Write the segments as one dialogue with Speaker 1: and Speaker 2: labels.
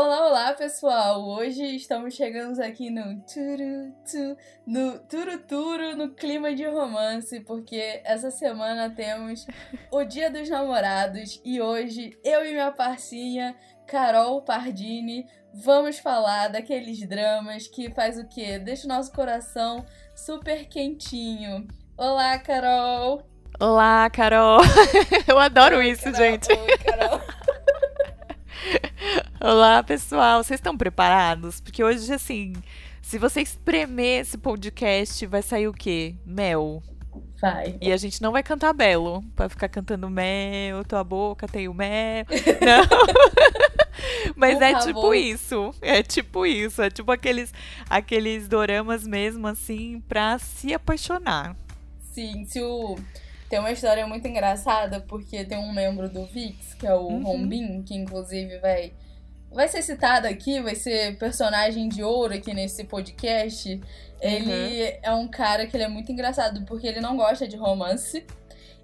Speaker 1: Olá, olá, pessoal! Hoje estamos chegando aqui no turu, tu, no turu turu, no clima de romance, porque essa semana temos o Dia dos Namorados e hoje eu e minha parcinha Carol Pardini vamos falar daqueles dramas que faz o quê? Deixa o nosso coração super quentinho. Olá, Carol!
Speaker 2: Olá, Carol! Eu adoro Oi, isso, Carol. gente!
Speaker 1: Oi, Carol!
Speaker 2: Olá, pessoal. Vocês estão preparados? Porque hoje, assim, se você espremer esse podcast, vai sair o quê? Mel.
Speaker 1: Vai.
Speaker 2: E a gente não vai cantar belo. Pra ficar cantando mel, tua boca tem o mel. Não. Mas Por é tipo favor. tipo isso. É tipo isso. É tipo aqueles, aqueles doramas mesmo, assim, pra se apaixonar.
Speaker 1: Sim, se o. Tem uma história muito engraçada, porque tem um membro do VIX, que é o uhum. Rombin, que inclusive vai vai ser citado aqui, vai ser personagem de ouro aqui nesse podcast. Ele uhum. é um cara que ele é muito engraçado porque ele não gosta de romance.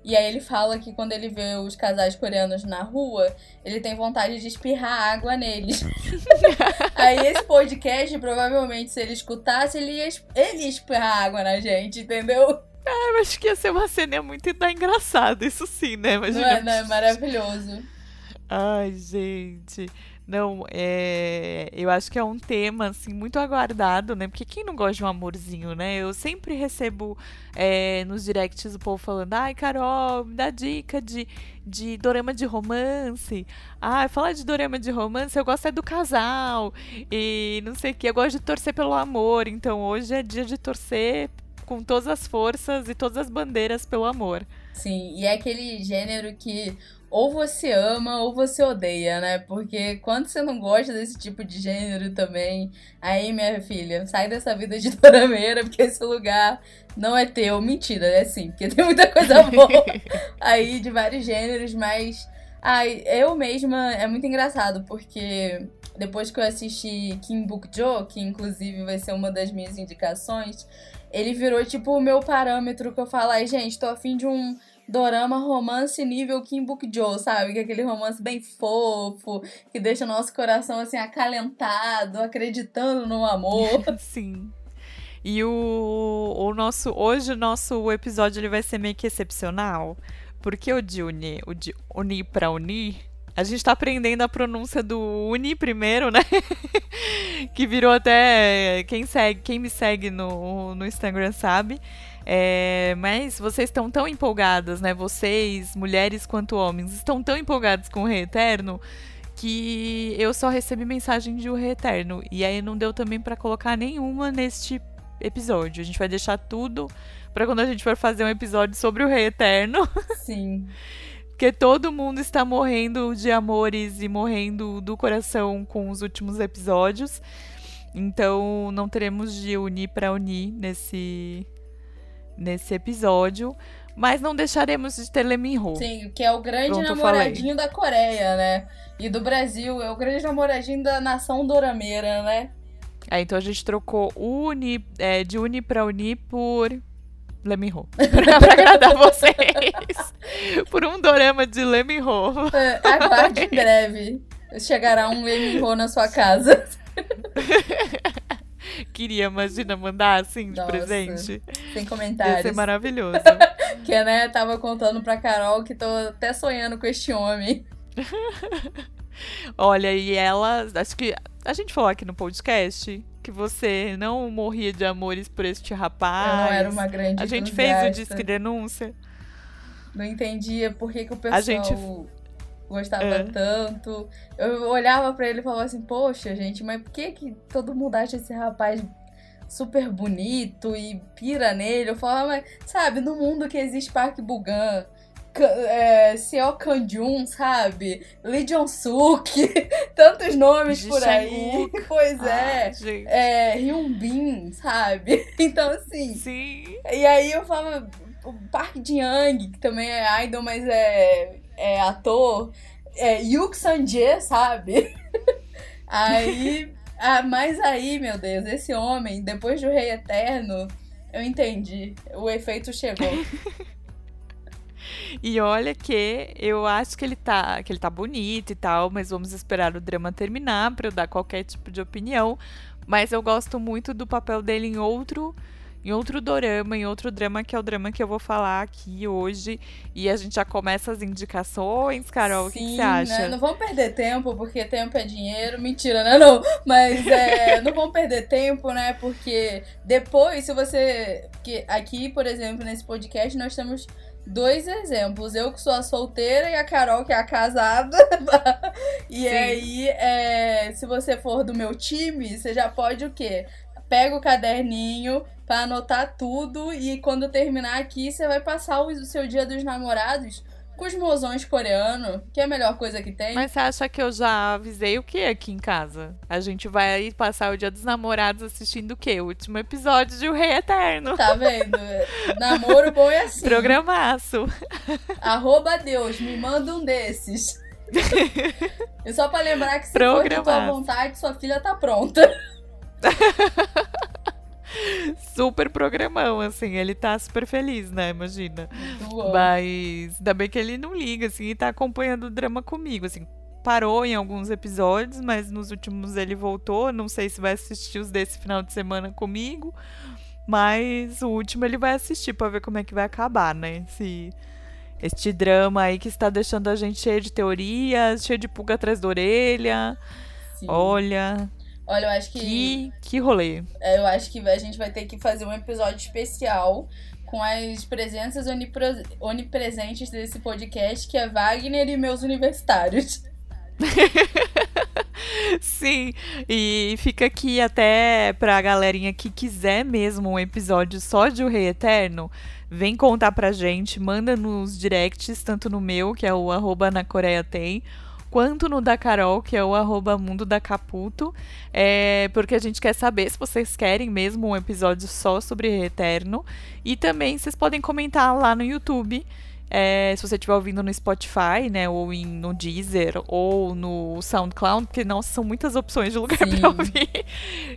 Speaker 1: E aí ele fala que quando ele vê os casais coreanos na rua, ele tem vontade de espirrar água neles. aí esse podcast, provavelmente, se ele escutasse, ele ia, ele ia espirrar água na gente, entendeu?
Speaker 2: Ah, eu acho que ia ser uma cena muito engraçada, isso sim, né?
Speaker 1: Imagina. Não é, não, é maravilhoso.
Speaker 2: Ai, gente. Não, é, eu acho que é um tema assim muito aguardado, né? Porque quem não gosta de um amorzinho, né? Eu sempre recebo é, nos directs o povo falando: "Ai, Carol, me dá dica de de dorama de romance. Ah, falar de dorama de romance, eu gosto é do casal e não sei o que. Eu gosto de torcer pelo amor. Então hoje é dia de torcer com todas as forças e todas as bandeiras pelo amor.
Speaker 1: Sim, e é aquele gênero que ou você ama ou você odeia, né? Porque quando você não gosta desse tipo de gênero também, aí, minha filha, sai dessa vida de dorameira, porque esse lugar não é teu. Mentira, é sim, porque tem muita coisa boa aí de vários gêneros, mas. Ai, eu mesma é muito engraçado, porque depois que eu assisti Kim Book Jo, que inclusive vai ser uma das minhas indicações, ele virou tipo o meu parâmetro que eu falo, ai, gente, tô afim de um dorama romance nível Kim Book Jo, sabe? Que é aquele romance bem fofo, que deixa o nosso coração assim acalentado, acreditando no amor.
Speaker 2: Sim. E o, o nosso hoje o nosso episódio ele vai ser meio que excepcional, porque o de uni, o de uni para uni, a gente tá aprendendo a pronúncia do uni primeiro, né? que virou até quem segue, quem me segue no, no Instagram sabe. É, mas vocês estão tão empolgadas, né? Vocês, mulheres quanto homens, estão tão empolgados com o Reeterno que eu só recebi mensagem de o Reeterno. E aí não deu também para colocar nenhuma neste episódio. A gente vai deixar tudo para quando a gente for fazer um episódio sobre o Reeterno.
Speaker 1: Sim.
Speaker 2: Porque todo mundo está morrendo de amores e morrendo do coração com os últimos episódios. Então não teremos de unir para unir nesse nesse episódio, mas não deixaremos de ter Leminho.
Speaker 1: Sim, que é o grande Pronto, namoradinho da Coreia, né? E do Brasil, é o grande namoradinho da nação dorameira, né?
Speaker 2: É, então a gente trocou uni, é, de Uni pra Uni por Leminho. pra, pra agradar vocês. por um dorama de Leminho.
Speaker 1: É, aguarde em breve. Chegará um Leminho na sua casa.
Speaker 2: Queria, imagina, mandar assim de Nossa, presente.
Speaker 1: Sem comentários.
Speaker 2: Ia ser maravilhoso.
Speaker 1: que, né, tava contando pra Carol que tô até sonhando com este homem.
Speaker 2: Olha, e ela. Acho que a gente falou aqui no podcast que você não morria de amores por este rapaz.
Speaker 1: Eu não era uma grande
Speaker 2: A gente fez o disque denúncia.
Speaker 1: Não entendia por que, que o pessoal. Gente gostava é. tanto. Eu olhava para ele e falava assim, poxa, gente, mas por que que todo mundo acha esse rapaz super bonito e pira nele? Eu falava, mas, sabe, no mundo que existe Park Bugan, é, Seo Kanjun, sabe? Lee Jong-suk, tantos nomes De por aí. Pois é. Ah, é Hyun Bin, sabe? Então, assim.
Speaker 2: Sim.
Speaker 1: E aí eu falava, o Park Ji-young, que também é idol, mas é é, ator, é, Yuk Sanje, sabe? aí, ah, mas aí, meu Deus, esse homem, depois do Rei Eterno, eu entendi. O efeito chegou.
Speaker 2: E olha que eu acho que ele tá, que ele tá bonito e tal, mas vamos esperar o drama terminar para eu dar qualquer tipo de opinião. Mas eu gosto muito do papel dele em outro em outro dorama, em outro drama, que é o drama que eu vou falar aqui hoje. E a gente já começa as indicações, Carol, Sim, o que, que, você acha?
Speaker 1: Né? Não vamos perder tempo, porque tempo é dinheiro. Mentira, né? Não. Mas é, não vamos perder tempo, né? Porque depois, se você. que aqui, por exemplo, nesse podcast, nós temos dois exemplos. Eu que sou a solteira e a Carol que é a casada. e Sim. aí, é, se você for do meu time, você já pode o quê? Pega o caderninho, para anotar tudo e quando terminar aqui você vai passar o seu dia dos namorados com os mozões coreanos, que é a melhor coisa que tem.
Speaker 2: Mas você acha que eu já avisei o que aqui em casa? A gente vai passar o dia dos namorados assistindo o quê? O último episódio de O Rei Eterno.
Speaker 1: Tá vendo? Namoro bom é assim.
Speaker 2: Programaço.
Speaker 1: Arroba Deus, me manda um desses. e só pra lembrar que se for de tua vontade, sua filha tá pronta.
Speaker 2: super programão, assim. Ele tá super feliz, né? Imagina. Mas ainda bem que ele não liga, assim, e tá acompanhando o drama comigo, assim. Parou em alguns episódios, mas nos últimos ele voltou. Não sei se vai assistir os desse final de semana comigo. Mas o último ele vai assistir pra ver como é que vai acabar, né? Esse, este drama aí que está deixando a gente cheio de teorias, cheio de pulga atrás da orelha. Sim. Olha,
Speaker 1: Olha, eu acho
Speaker 2: que. Que, que rolê.
Speaker 1: É, eu acho que a gente vai ter que fazer um episódio especial com as presenças onipresentes desse podcast, que é Wagner e meus universitários.
Speaker 2: Sim, e fica aqui até pra galerinha que quiser mesmo um episódio só de O Rei Eterno, vem contar pra gente, manda nos directs, tanto no meu, que é o arroba na Coreia tem, quanto no da Carol, que é o arroba mundo da Caputo, é, porque a gente quer saber se vocês querem mesmo um episódio só sobre Eterno. E também vocês podem comentar lá no YouTube. É, se você estiver ouvindo no Spotify, né, ou em, no Deezer, ou no SoundCloud, que nossa, são muitas opções de lugar para ouvir.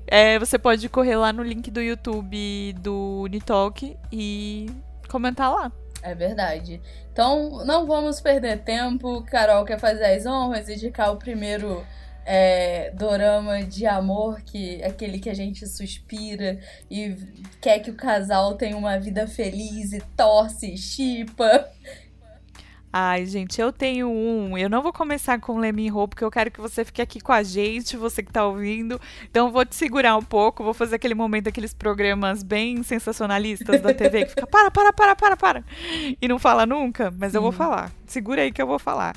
Speaker 2: É, você pode correr lá no link do YouTube do Unitalk e comentar lá.
Speaker 1: É verdade. Então, não vamos perder tempo. Carol quer fazer as honras, indicar o primeiro é, dorama de amor, que é aquele que a gente suspira e quer que o casal tenha uma vida feliz e torce, chipa.
Speaker 2: Ai, gente, eu tenho um. Eu não vou começar com Lemon Ho, porque eu quero que você fique aqui com a gente, você que tá ouvindo. Então, vou te segurar um pouco, vou fazer aquele momento, aqueles programas bem sensacionalistas da TV, que fica para, para, para, para, para. E não fala nunca, mas eu vou falar. Segura aí que eu vou falar.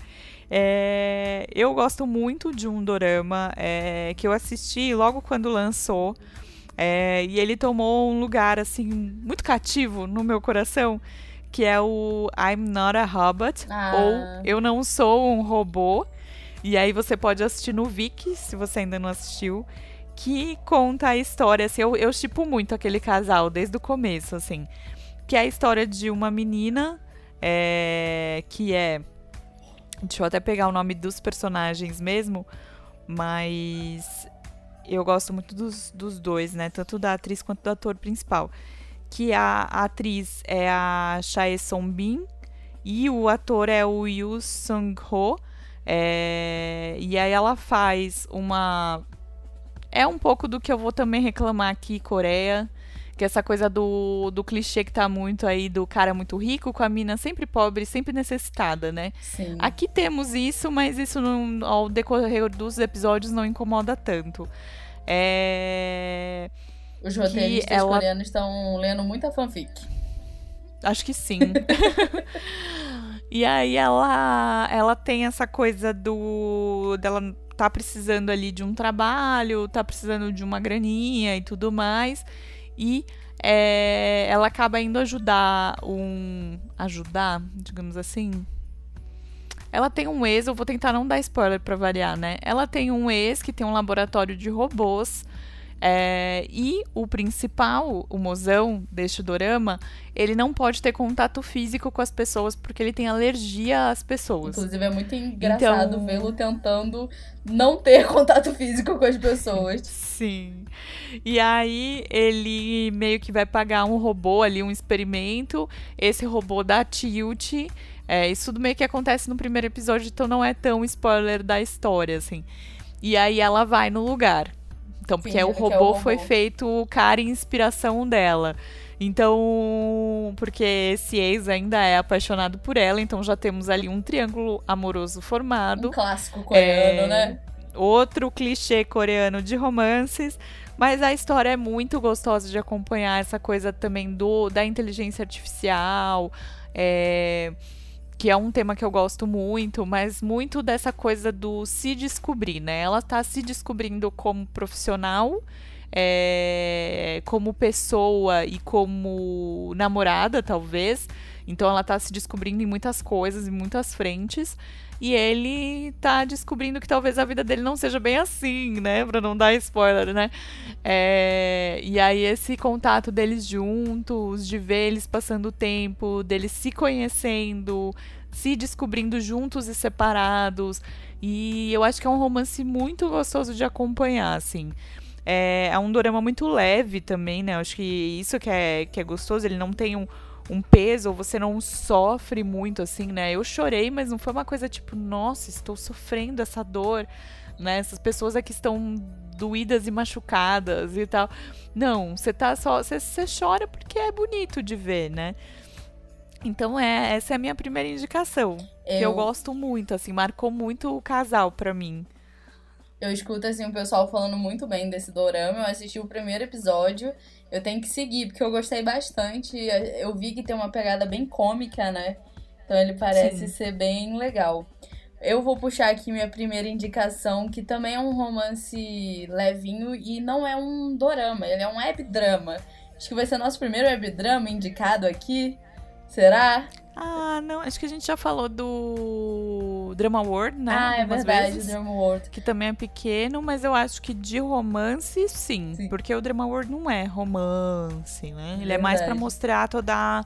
Speaker 2: É, eu gosto muito de um dorama é, que eu assisti logo quando lançou. É, e ele tomou um lugar, assim, muito cativo no meu coração que é o I'm Not a Robot, ah. ou Eu Não Sou um Robô. E aí você pode assistir no Viki, se você ainda não assistiu, que conta a história, assim, eu, eu tipo muito aquele casal desde o começo, assim. Que é a história de uma menina é, que é. Deixa eu até pegar o nome dos personagens mesmo, mas eu gosto muito dos, dos dois, né? Tanto da atriz quanto do ator principal que a, atriz é a Chae Song-bin e o ator é o Yu Sung-ho. É, e aí ela faz uma... É um pouco do que eu vou também reclamar aqui, Coreia, que essa coisa do, do clichê que tá muito aí do cara muito rico com a mina sempre pobre, sempre necessitada, né?
Speaker 1: Sim.
Speaker 2: Aqui temos isso, mas isso não, ao decorrer dos episódios não incomoda tanto. É...
Speaker 1: Os roteiristas ela... coreanos estão lendo muita fanfic.
Speaker 2: Acho que sim. e aí ela ela tem essa coisa do dela tá precisando ali de um trabalho, tá precisando de uma graninha e tudo mais. E é, ela acaba indo ajudar um ajudar, digamos assim. Ela tem um ex, eu vou tentar não dar spoiler para variar, né? Ela tem um ex que tem um laboratório de robôs É, e o principal, o mozão deste dorama, ele não pode ter contato físico com as pessoas porque ele tem alergia às pessoas.
Speaker 1: Inclusive, é muito engraçado então... vê-lo tentando não ter contato físico com as pessoas.
Speaker 2: Sim. E aí, ele meio que vai pagar um robô ali, um experimento. Esse robô dá tilt. É, isso meio que acontece no primeiro episódio, então não é tão spoiler da história, assim. E aí ela vai no lugar. Então, porque Sim, o, robô é o robô foi feito cara e inspiração dela. Então, porque esse ex ainda é apaixonado por ela, então já temos ali um triângulo amoroso formado. Um
Speaker 1: clássico coreano, é, né?
Speaker 2: Outro clichê coreano de romances. Mas a história é muito gostosa de acompanhar, essa coisa também do da inteligência artificial. É, que é um tema que eu gosto muito, mas muito dessa coisa do se descobrir, né? Ela tá se descobrindo como profissional, é, como pessoa e como namorada, talvez. Então ela tá se descobrindo em muitas coisas, em muitas frentes. E ele tá descobrindo que talvez a vida dele não seja bem assim, né? Pra não dar spoiler, né? É... E aí esse contato deles juntos, de ver eles passando o tempo, deles se conhecendo, se descobrindo juntos e separados. E eu acho que é um romance muito gostoso de acompanhar, assim. É, é um drama muito leve também, né? Eu acho que isso que é, que é gostoso, ele não tem um um peso, ou você não sofre muito, assim, né? Eu chorei, mas não foi uma coisa tipo, nossa, estou sofrendo essa dor, né? Essas pessoas aqui estão doídas e machucadas e tal. Não, você tá só. Você, você chora porque é bonito de ver, né? Então é, essa é a minha primeira indicação. Eu... Que eu gosto muito, assim, marcou muito o casal pra mim.
Speaker 1: Eu escuto, assim, o pessoal falando muito bem desse dorama. Eu assisti o primeiro episódio. Eu tenho que seguir, porque eu gostei bastante. Eu vi que tem uma pegada bem cômica, né? Então ele parece Sim. ser bem legal. Eu vou puxar aqui minha primeira indicação, que também é um romance levinho e não é um dorama, ele é um webdrama. Acho que vai ser nosso primeiro webdrama indicado aqui. Será?
Speaker 2: Ah, não, acho que a gente já falou do Drama World, né?
Speaker 1: Ah, é verdade, vezes, Drama World.
Speaker 2: Que também é pequeno, mas eu acho que de romance, sim. sim. Porque o Drama World não é romance, né? Ele é mais para mostrar toda,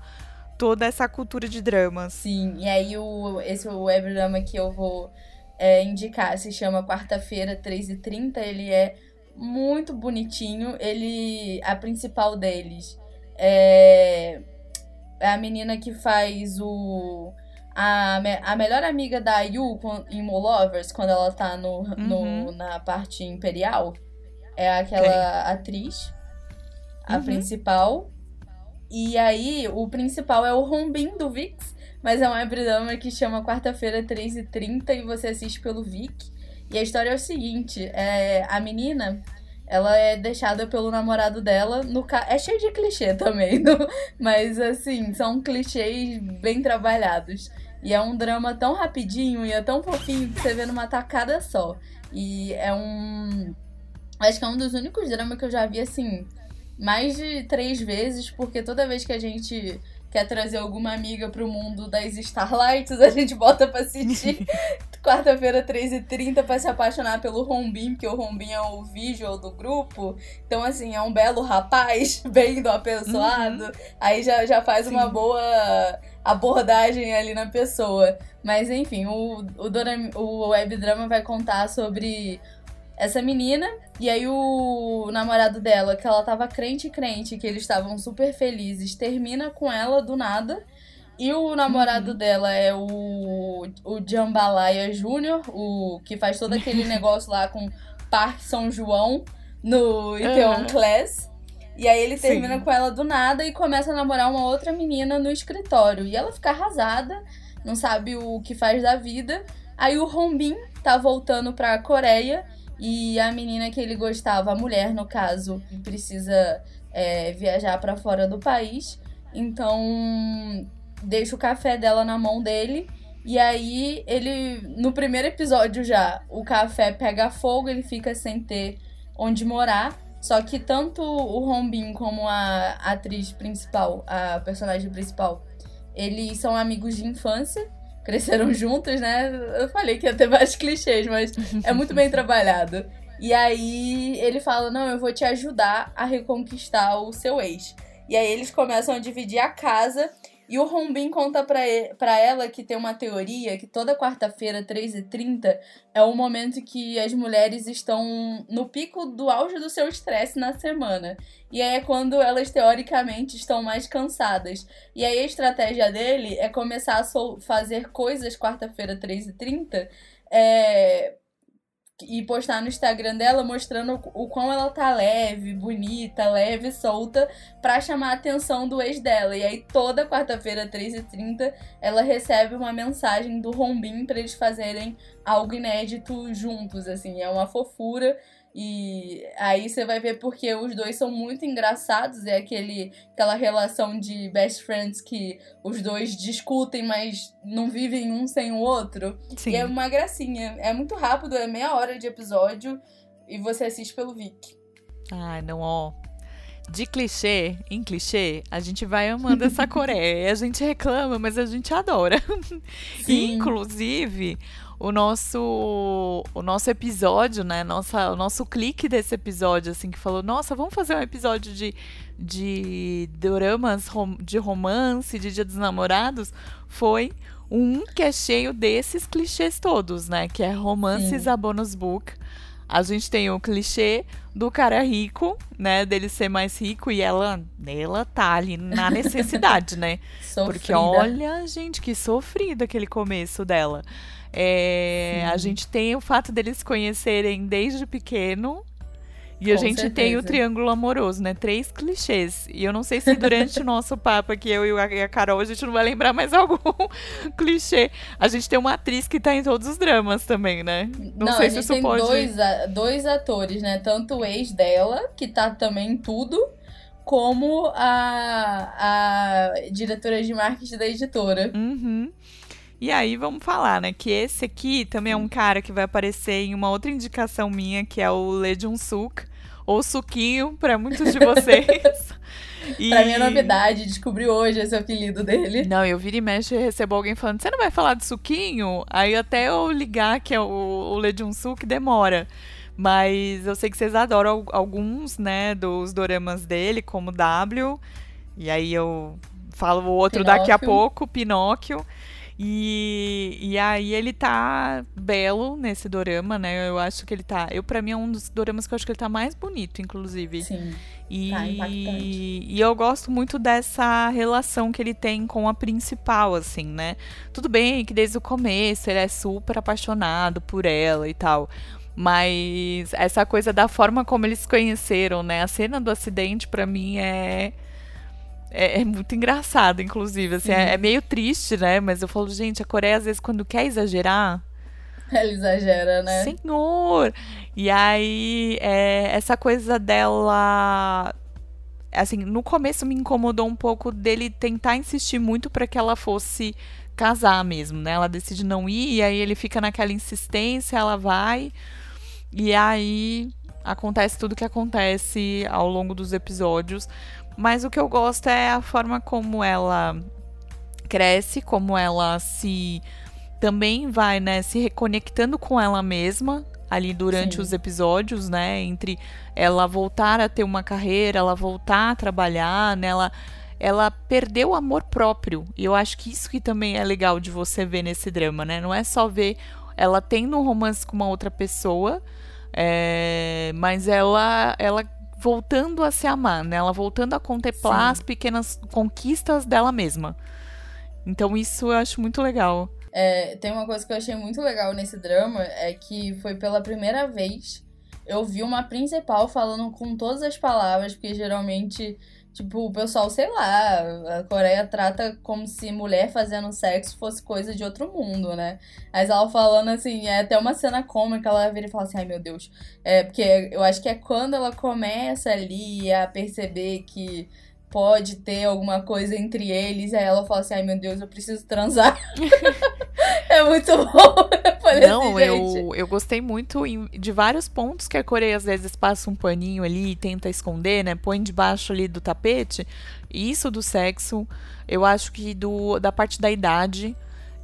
Speaker 2: toda essa cultura de dramas.
Speaker 1: Sim, e aí o, esse web drama que eu vou é, indicar se chama Quarta-feira, 3h30. Ele é muito bonitinho. Ele. A principal deles é é a menina que faz o. A, a melhor amiga da Yu em Molovers, quando ela tá no, uhum. no, na parte imperial, é aquela okay. atriz, a uhum. principal. E aí, o principal é o Rombin do Vix, mas é um webdrama que chama Quarta-feira 3h30 e você assiste pelo Vic. E a história é o seguinte: é, a menina ela é deixada pelo namorado dela no ca... É cheio de clichê também, no... mas assim, são clichês bem trabalhados. E é um drama tão rapidinho e é tão fofinho que você vê numa tacada só. E é um. Acho que é um dos únicos dramas que eu já vi assim, mais de três vezes, porque toda vez que a gente quer trazer alguma amiga pro mundo das Starlights, a gente bota pra assistir quarta-feira, 3h30, pra se apaixonar pelo Rombin, porque o Rombin é o visual do grupo. Então, assim, é um belo rapaz, bem do apessoado. Uhum. Aí já, já faz Sim. uma boa abordagem ali na pessoa. Mas, enfim, o, o, o webdrama vai contar sobre essa menina. E aí o namorado dela, que ela tava crente crente, que eles estavam super felizes, termina com ela do nada. E o namorado uhum. dela é o, o Jambalaya Júnior, o que faz todo aquele negócio lá com Parque São João no Iteon uhum. Class. E aí ele termina Sim. com ela do nada e começa a namorar uma outra menina no escritório. E ela fica arrasada, não sabe o que faz da vida. Aí o Rombin tá voltando pra Coreia e a menina que ele gostava, a mulher no caso, precisa é, viajar para fora do país. Então deixa o café dela na mão dele. E aí ele, no primeiro episódio já, o café pega fogo, ele fica sem ter onde morar. Só que tanto o Rombin como a atriz principal, a personagem principal, eles são amigos de infância cresceram juntos, né? Eu falei que ia ter vários clichês, mas é muito bem trabalhado. E aí ele fala: Não, eu vou te ajudar a reconquistar o seu ex. E aí eles começam a dividir a casa. E o Rombin conta pra, pra ela que tem uma teoria que toda quarta-feira, 3h30, é o momento que as mulheres estão no pico do auge do seu estresse na semana. E aí é quando elas, teoricamente, estão mais cansadas. E aí a estratégia dele é começar a fazer coisas quarta-feira, 3h30, é, e postar no Instagram dela mostrando o quão ela tá leve, bonita, leve, solta, pra chamar a atenção do ex dela. E aí toda quarta-feira, 3h30, ela recebe uma mensagem do Rombin para eles fazerem algo inédito juntos, assim. É uma fofura. E aí você vai ver porque os dois são muito engraçados, é aquele aquela relação de best friends que os dois discutem, mas não vivem um sem o outro. Sim. E é uma gracinha. É muito rápido, é meia hora de episódio e você assiste pelo Vic.
Speaker 2: Ai, não, ó. De clichê em clichê, a gente vai amando essa Coreia. a gente reclama, mas a gente adora. Sim. Inclusive, o nosso o nosso episódio, né? Nossa, o nosso clique desse episódio, assim, que falou, nossa, vamos fazer um episódio de, de dramas rom, de romance, de Dia dos Namorados, foi um que é cheio desses clichês todos, né? Que é romances Sim. a bonus book. A gente tem o clichê do cara rico, né? Dele ser mais rico e ela, ela tá ali na necessidade, né? Porque olha, gente, que sofrida aquele começo dela. É, a gente tem o fato deles se conhecerem desde pequeno. E Com a gente certeza. tem o triângulo amoroso, né? Três clichês. E eu não sei se durante o nosso papo aqui, eu e a Carol, a gente não vai lembrar mais algum clichê. A gente tem uma atriz que tá em todos os dramas também, né?
Speaker 1: Não, não sei se isso tem pode. Dois, dois atores, né? Tanto o ex dela, que tá também em tudo, como a, a diretora de marketing da editora.
Speaker 2: Uhum. E aí vamos falar, né? Que esse aqui também é um cara que vai aparecer em uma outra indicação minha, que é o Lee Jun-suk, ou Suquinho, para muitos de vocês.
Speaker 1: E... Pra mim é novidade, descobri hoje esse apelido dele.
Speaker 2: Não, eu viro e mexe e recebo alguém falando, você não vai falar de suquinho? Aí até eu ligar que é o, o Lee Jun-suk demora. Mas eu sei que vocês adoram alguns, né, dos doramas dele, como W. E aí eu falo o outro Pinóquio. daqui a pouco, Pinóquio. E, e aí ele tá belo nesse dorama, né? Eu acho que ele tá. Eu, para mim, é um dos doramas que eu acho que ele tá mais bonito, inclusive.
Speaker 1: Sim.
Speaker 2: E, tá e eu gosto muito dessa relação que ele tem com a principal, assim, né? Tudo bem que desde o começo ele é super apaixonado por ela e tal. Mas essa coisa da forma como eles se conheceram, né? A cena do acidente, para mim, é é, é, muito engraçado, inclusive. Assim, é, é, meio triste, né? Mas eu falo, gente, a Coreia, às vezes, quando quer exagerar.
Speaker 1: Ela exagera, né?
Speaker 2: Senhor! E aí, é, essa coisa dela. Assim, no começo me incomodou um pouco dele tentar insistir muito para que ela fosse casar mesmo, né? Ela decide não ir, e aí ele fica naquela insistência, ela vai. E aí acontece tudo que acontece ao longo dos episódios. Mas o que eu gosto é a forma como ela cresce, como ela se também vai, né, se reconectando com ela mesma ali durante Sim. os episódios, né, entre ela voltar a ter uma carreira, ela voltar a trabalhar, né, ela, ela perdeu o amor próprio. E eu acho que isso que também é legal de você ver nesse drama, né? Não é só ver ela tendo um romance com uma outra pessoa, é, mas ela ela voltando a se amar, né? Ela voltando a contemplar Sim. as pequenas conquistas dela mesma. Então isso eu acho muito legal.
Speaker 1: É, tem uma coisa que eu achei muito legal nesse drama, é que foi pela primeira vez eu vi uma principal falando com todas as palavras, porque geralmente Tipo, o pessoal, sei lá, a Coreia trata como se mulher fazendo sexo fosse coisa de outro mundo, né? Mas ela falando assim, é até uma cena cômica, ela vira e fala assim, ai meu Deus. É, porque eu acho que é quando ela começa ali a perceber que pode ter alguma coisa entre eles. Aí ela fala assim: ai meu Deus, eu preciso transar. é muito bom.
Speaker 2: Eu Não, assim, eu, eu gostei muito de vários pontos que a Coreia às vezes passa um paninho ali e tenta esconder, né? Põe debaixo ali do tapete. Isso do sexo, eu acho que do, da parte da idade.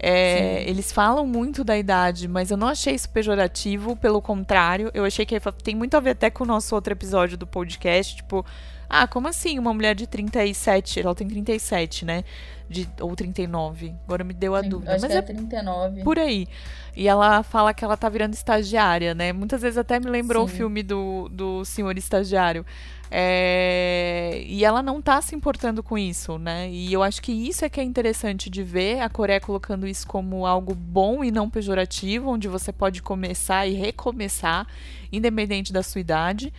Speaker 2: É, eles falam muito da idade, mas eu não achei isso pejorativo, pelo contrário, eu achei que tem muito a ver até com o nosso outro episódio do podcast, tipo, ah, como assim uma mulher de 37, ela tem 37, né? De, ou 39, agora me deu a dúvida.
Speaker 1: Acho
Speaker 2: mas
Speaker 1: que é 39.
Speaker 2: Por aí. E ela fala que ela tá virando estagiária, né? Muitas vezes até me lembrou Sim. o filme do, do Senhor Estagiário. É... E ela não tá se importando com isso, né? E eu acho que isso é que é interessante de ver a Coreia colocando isso como algo bom e não pejorativo, onde você pode começar e recomeçar, independente da sua idade.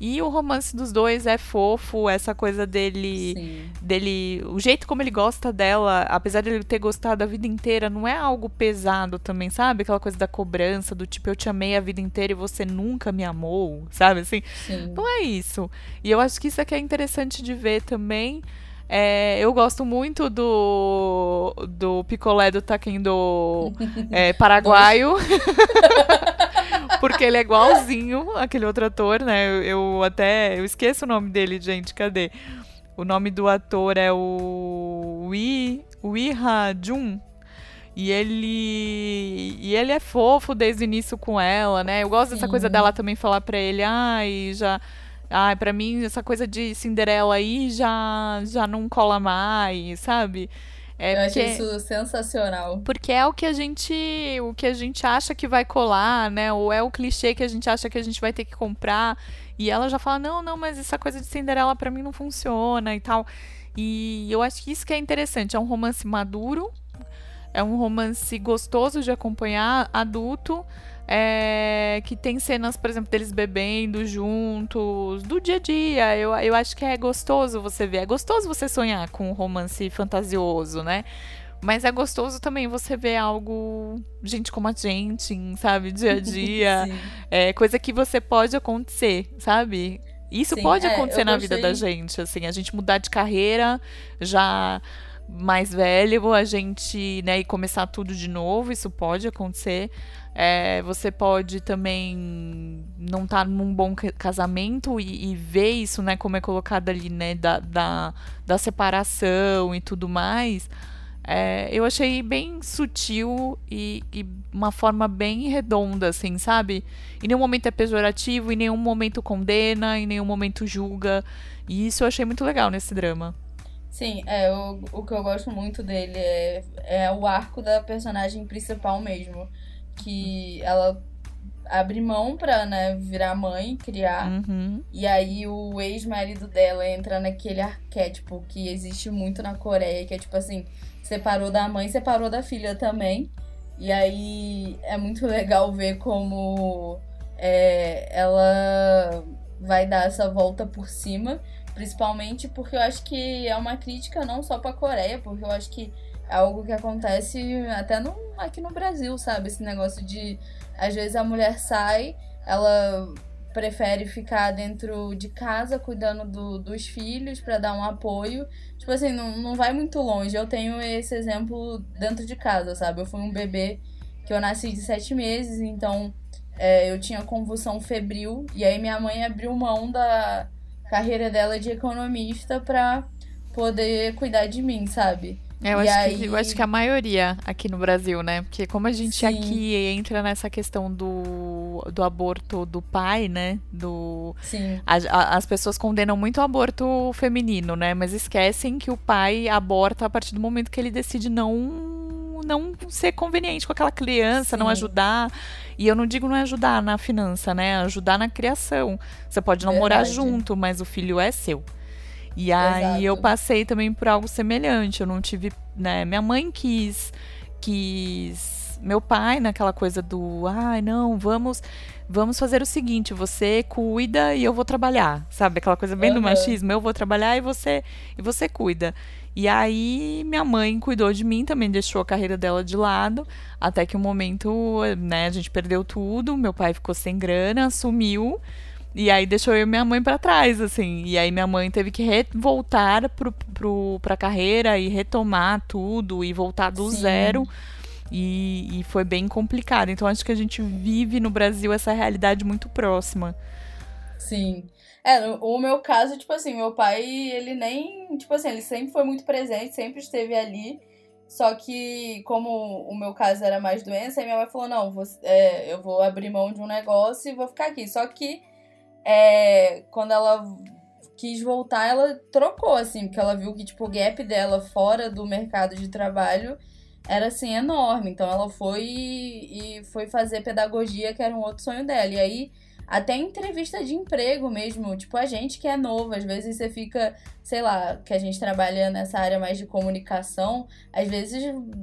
Speaker 2: E o romance dos dois é fofo, essa coisa dele. Sim. dele O jeito como ele gosta dela, apesar de ele ter gostado a vida inteira, não é algo pesado também, sabe? Aquela coisa da cobrança, do tipo, eu te amei a vida inteira e você nunca me amou, sabe? Assim. Sim. Não é isso. E eu acho que isso é que é interessante de ver também. É, eu gosto muito do, do picolé do taquendo é, paraguaio. porque ele é igualzinho aquele outro ator, né? Eu, eu, até. Eu esqueço o nome dele, gente. Cadê? O nome do ator é o Wi, Wi Ha Jun. E ele. E ele é fofo desde o início com ela, né? Eu gosto Sim. dessa coisa dela também falar pra ele, ai, já Ai, para mim essa coisa de Cinderela aí já já não cola mais, sabe?
Speaker 1: É eu porque, achei isso sensacional.
Speaker 2: Porque é o que a gente o que a gente acha que vai colar, né? Ou é o clichê que a gente acha que a gente vai ter que comprar. E ela já fala: "Não, não, mas essa coisa de Cinderela para mim não funciona" e tal. E eu acho que isso que é interessante, é um romance maduro, é um romance gostoso de acompanhar, adulto, é, que tem cenas, por exemplo, deles bebendo juntos, do dia a dia. Eu, eu acho que é gostoso você ver. É gostoso você sonhar com um romance fantasioso, né? Mas é gostoso também você ver algo, gente como a gente, sabe, dia a dia. é coisa que você pode acontecer, sabe? Isso Sim, pode é, acontecer na vida da gente, assim, a gente mudar de carreira já mais velho, a gente, né, e começar tudo de novo, isso pode acontecer. É, você pode também não estar tá num bom casamento e, e, ver isso, né, como é colocado ali, né, da, da, da separação e tudo mais. É, eu achei bem sutil e, e, uma forma bem redonda, assim, sabe? Em nenhum momento é pejorativo, em nenhum momento condena, em nenhum momento julga. E isso eu achei muito legal nesse drama.
Speaker 1: Sim, é, o, o que eu gosto muito dele é, é o arco da personagem principal mesmo que ela abre mão pra, né, virar mãe, criar.
Speaker 2: Uhum.
Speaker 1: E aí o ex-marido dela entra naquele arquétipo que existe muito na Coreia, que é tipo assim, separou da mãe, separou da filha também. E aí é muito legal ver como é, ela vai dar essa volta por cima. Principalmente porque eu acho que é uma crítica não só pra Coreia, porque eu acho que algo que acontece até no, aqui no Brasil, sabe? Esse negócio de, às vezes, a mulher sai, ela prefere ficar dentro de casa cuidando do, dos filhos para dar um apoio. Tipo assim, não, não vai muito longe. Eu tenho esse exemplo dentro de casa, sabe? Eu fui um bebê que eu nasci de sete meses, então é, eu tinha convulsão febril. E aí minha mãe abriu mão da carreira dela de economista pra poder cuidar de mim, sabe?
Speaker 2: É, eu, acho aí... que, eu acho que a maioria aqui no Brasil, né? Porque como a gente Sim. aqui entra nessa questão do, do aborto do pai, né? Do,
Speaker 1: Sim.
Speaker 2: A, a, as pessoas condenam muito o aborto feminino, né? Mas esquecem que o pai aborta a partir do momento que ele decide não não ser conveniente com aquela criança, Sim. não ajudar. E eu não digo não ajudar na finança, né? Ajudar na criação. Você pode não Verdade. morar junto, mas o filho é seu. E aí Exato. eu passei também por algo semelhante. Eu não tive, né? Minha mãe quis, quis, meu pai naquela coisa do, ai, ah, não, vamos, vamos fazer o seguinte, você cuida e eu vou trabalhar, sabe? Aquela coisa bem uhum. do machismo, eu vou trabalhar e você e você cuida. E aí minha mãe cuidou de mim, também deixou a carreira dela de lado, até que um momento, né, a gente perdeu tudo, meu pai ficou sem grana, sumiu. E aí deixou eu e minha mãe para trás, assim. E aí minha mãe teve que voltar pro, pro, pra carreira e retomar tudo e voltar do Sim. zero. E, e foi bem complicado. Então acho que a gente vive no Brasil essa realidade muito próxima.
Speaker 1: Sim. É, o meu caso, tipo assim, meu pai, ele nem. Tipo assim, ele sempre foi muito presente, sempre esteve ali. Só que, como o meu caso era mais doença, aí minha mãe falou: não, você, é, eu vou abrir mão de um negócio e vou ficar aqui. Só que é, quando ela quis voltar, ela trocou, assim, porque ela viu que, tipo, o gap dela fora do mercado de trabalho era, assim, enorme. Então ela foi e foi fazer pedagogia, que era um outro sonho dela. E aí, até entrevista de emprego mesmo, tipo, a gente que é novo, às vezes você fica, sei lá, que a gente trabalha nessa área mais de comunicação, às vezes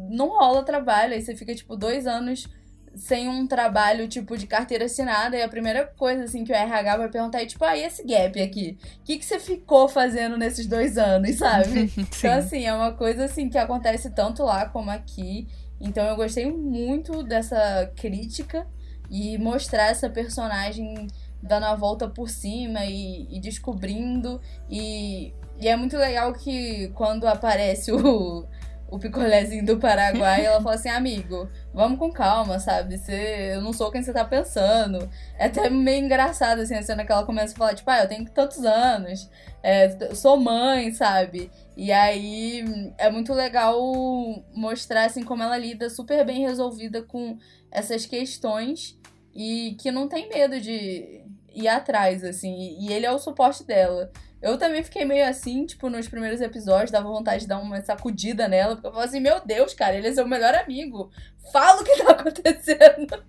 Speaker 1: não rola trabalho, aí você fica, tipo, dois anos sem um trabalho, tipo, de carteira assinada, e a primeira coisa, assim, que o RH vai perguntar é, tipo, ah, e esse gap aqui? O que, que você ficou fazendo nesses dois anos, sabe? então, assim, é uma coisa, assim, que acontece tanto lá como aqui. Então, eu gostei muito dessa crítica e mostrar essa personagem dando a volta por cima e, e descobrindo. E, e é muito legal que quando aparece o o picolézinho do Paraguai, ela fala assim, amigo, vamos com calma, sabe? Você, eu não sou quem você tá pensando. É até meio engraçado, assim, a cena que ela começa a falar, tipo, ah, eu tenho tantos anos, é, sou mãe, sabe? E aí é muito legal mostrar, assim, como ela lida super bem resolvida com essas questões e que não tem medo de ir atrás, assim. E ele é o suporte dela. Eu também fiquei meio assim, tipo, nos primeiros episódios, dava vontade de dar uma sacudida nela, porque eu falava assim, meu Deus, cara, ele é seu melhor amigo. Fala o que tá acontecendo.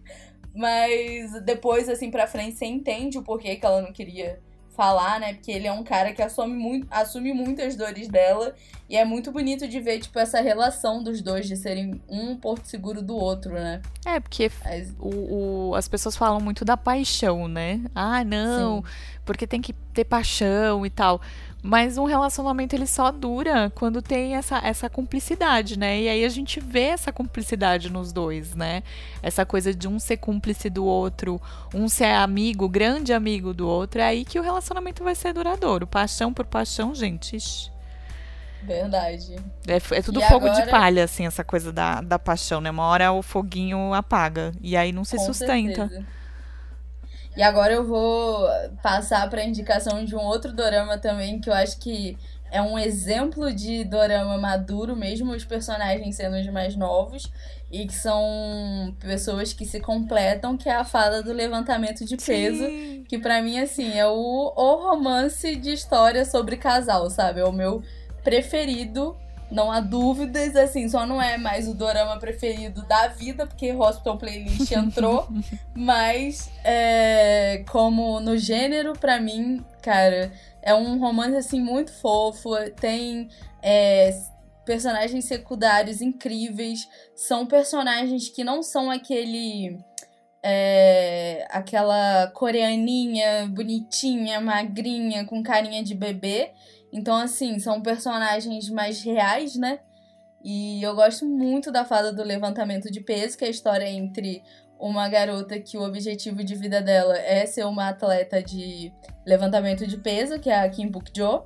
Speaker 1: Mas depois, assim, pra frente, você entende o porquê que ela não queria falar, né? Porque ele é um cara que assume, muito, assume muitas dores dela. E é muito bonito de ver, tipo, essa relação dos dois, de serem um porto seguro do outro, né?
Speaker 2: É, porque Mas... o, o, as pessoas falam muito da paixão, né? Ah, não, Sim. porque tem que ter paixão e tal. Mas um relacionamento ele só dura quando tem essa, essa cumplicidade, né? E aí a gente vê essa cumplicidade nos dois, né? Essa coisa de um ser cúmplice do outro, um ser amigo, grande amigo do outro, é aí que o relacionamento vai ser duradouro. Paixão por paixão, gente.
Speaker 1: Verdade.
Speaker 2: É, é tudo e fogo agora... de palha, assim, essa coisa da, da paixão, né? Uma hora o foguinho apaga e aí não se Com sustenta. Certeza.
Speaker 1: E agora eu vou passar para indicação de um outro dorama também que eu acho que é um exemplo de dorama maduro, mesmo os personagens sendo os mais novos, e que são pessoas que se completam, que é a fada do levantamento de peso, Sim. que para mim assim é o, o romance de história sobre casal, sabe? É o meu preferido não há dúvidas, assim, só não é mais o dorama preferido da vida, porque Hospital Playlist entrou. mas, é, como no gênero, para mim, cara, é um romance, assim, muito fofo. Tem é, personagens secundários incríveis. São personagens que não são aquele. É, aquela coreaninha bonitinha, magrinha, com carinha de bebê. Então, assim, são personagens mais reais, né? E eu gosto muito da fada do levantamento de peso, que é a história entre uma garota que o objetivo de vida dela é ser uma atleta de levantamento de peso, que é a Kim Buk-jo,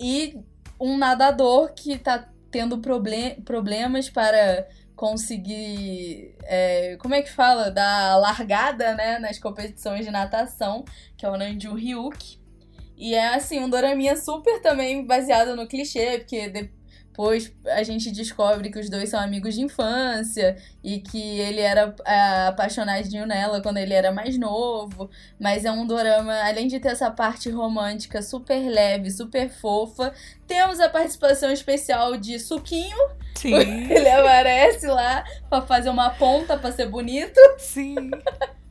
Speaker 1: e um nadador que tá tendo problem problemas para conseguir, é, como é que fala, dar largada, né, nas competições de natação, que é o Nanju Ryuk. E é assim, um doraminha super também baseado no clichê, porque depois a gente descobre que os dois são amigos de infância e que ele era é, apaixonadinho nela quando ele era mais novo. Mas é um dorama, além de ter essa parte romântica super leve, super fofa, temos a participação especial de Suquinho.
Speaker 2: Sim.
Speaker 1: Ele aparece lá pra fazer uma ponta pra ser bonito.
Speaker 2: Sim.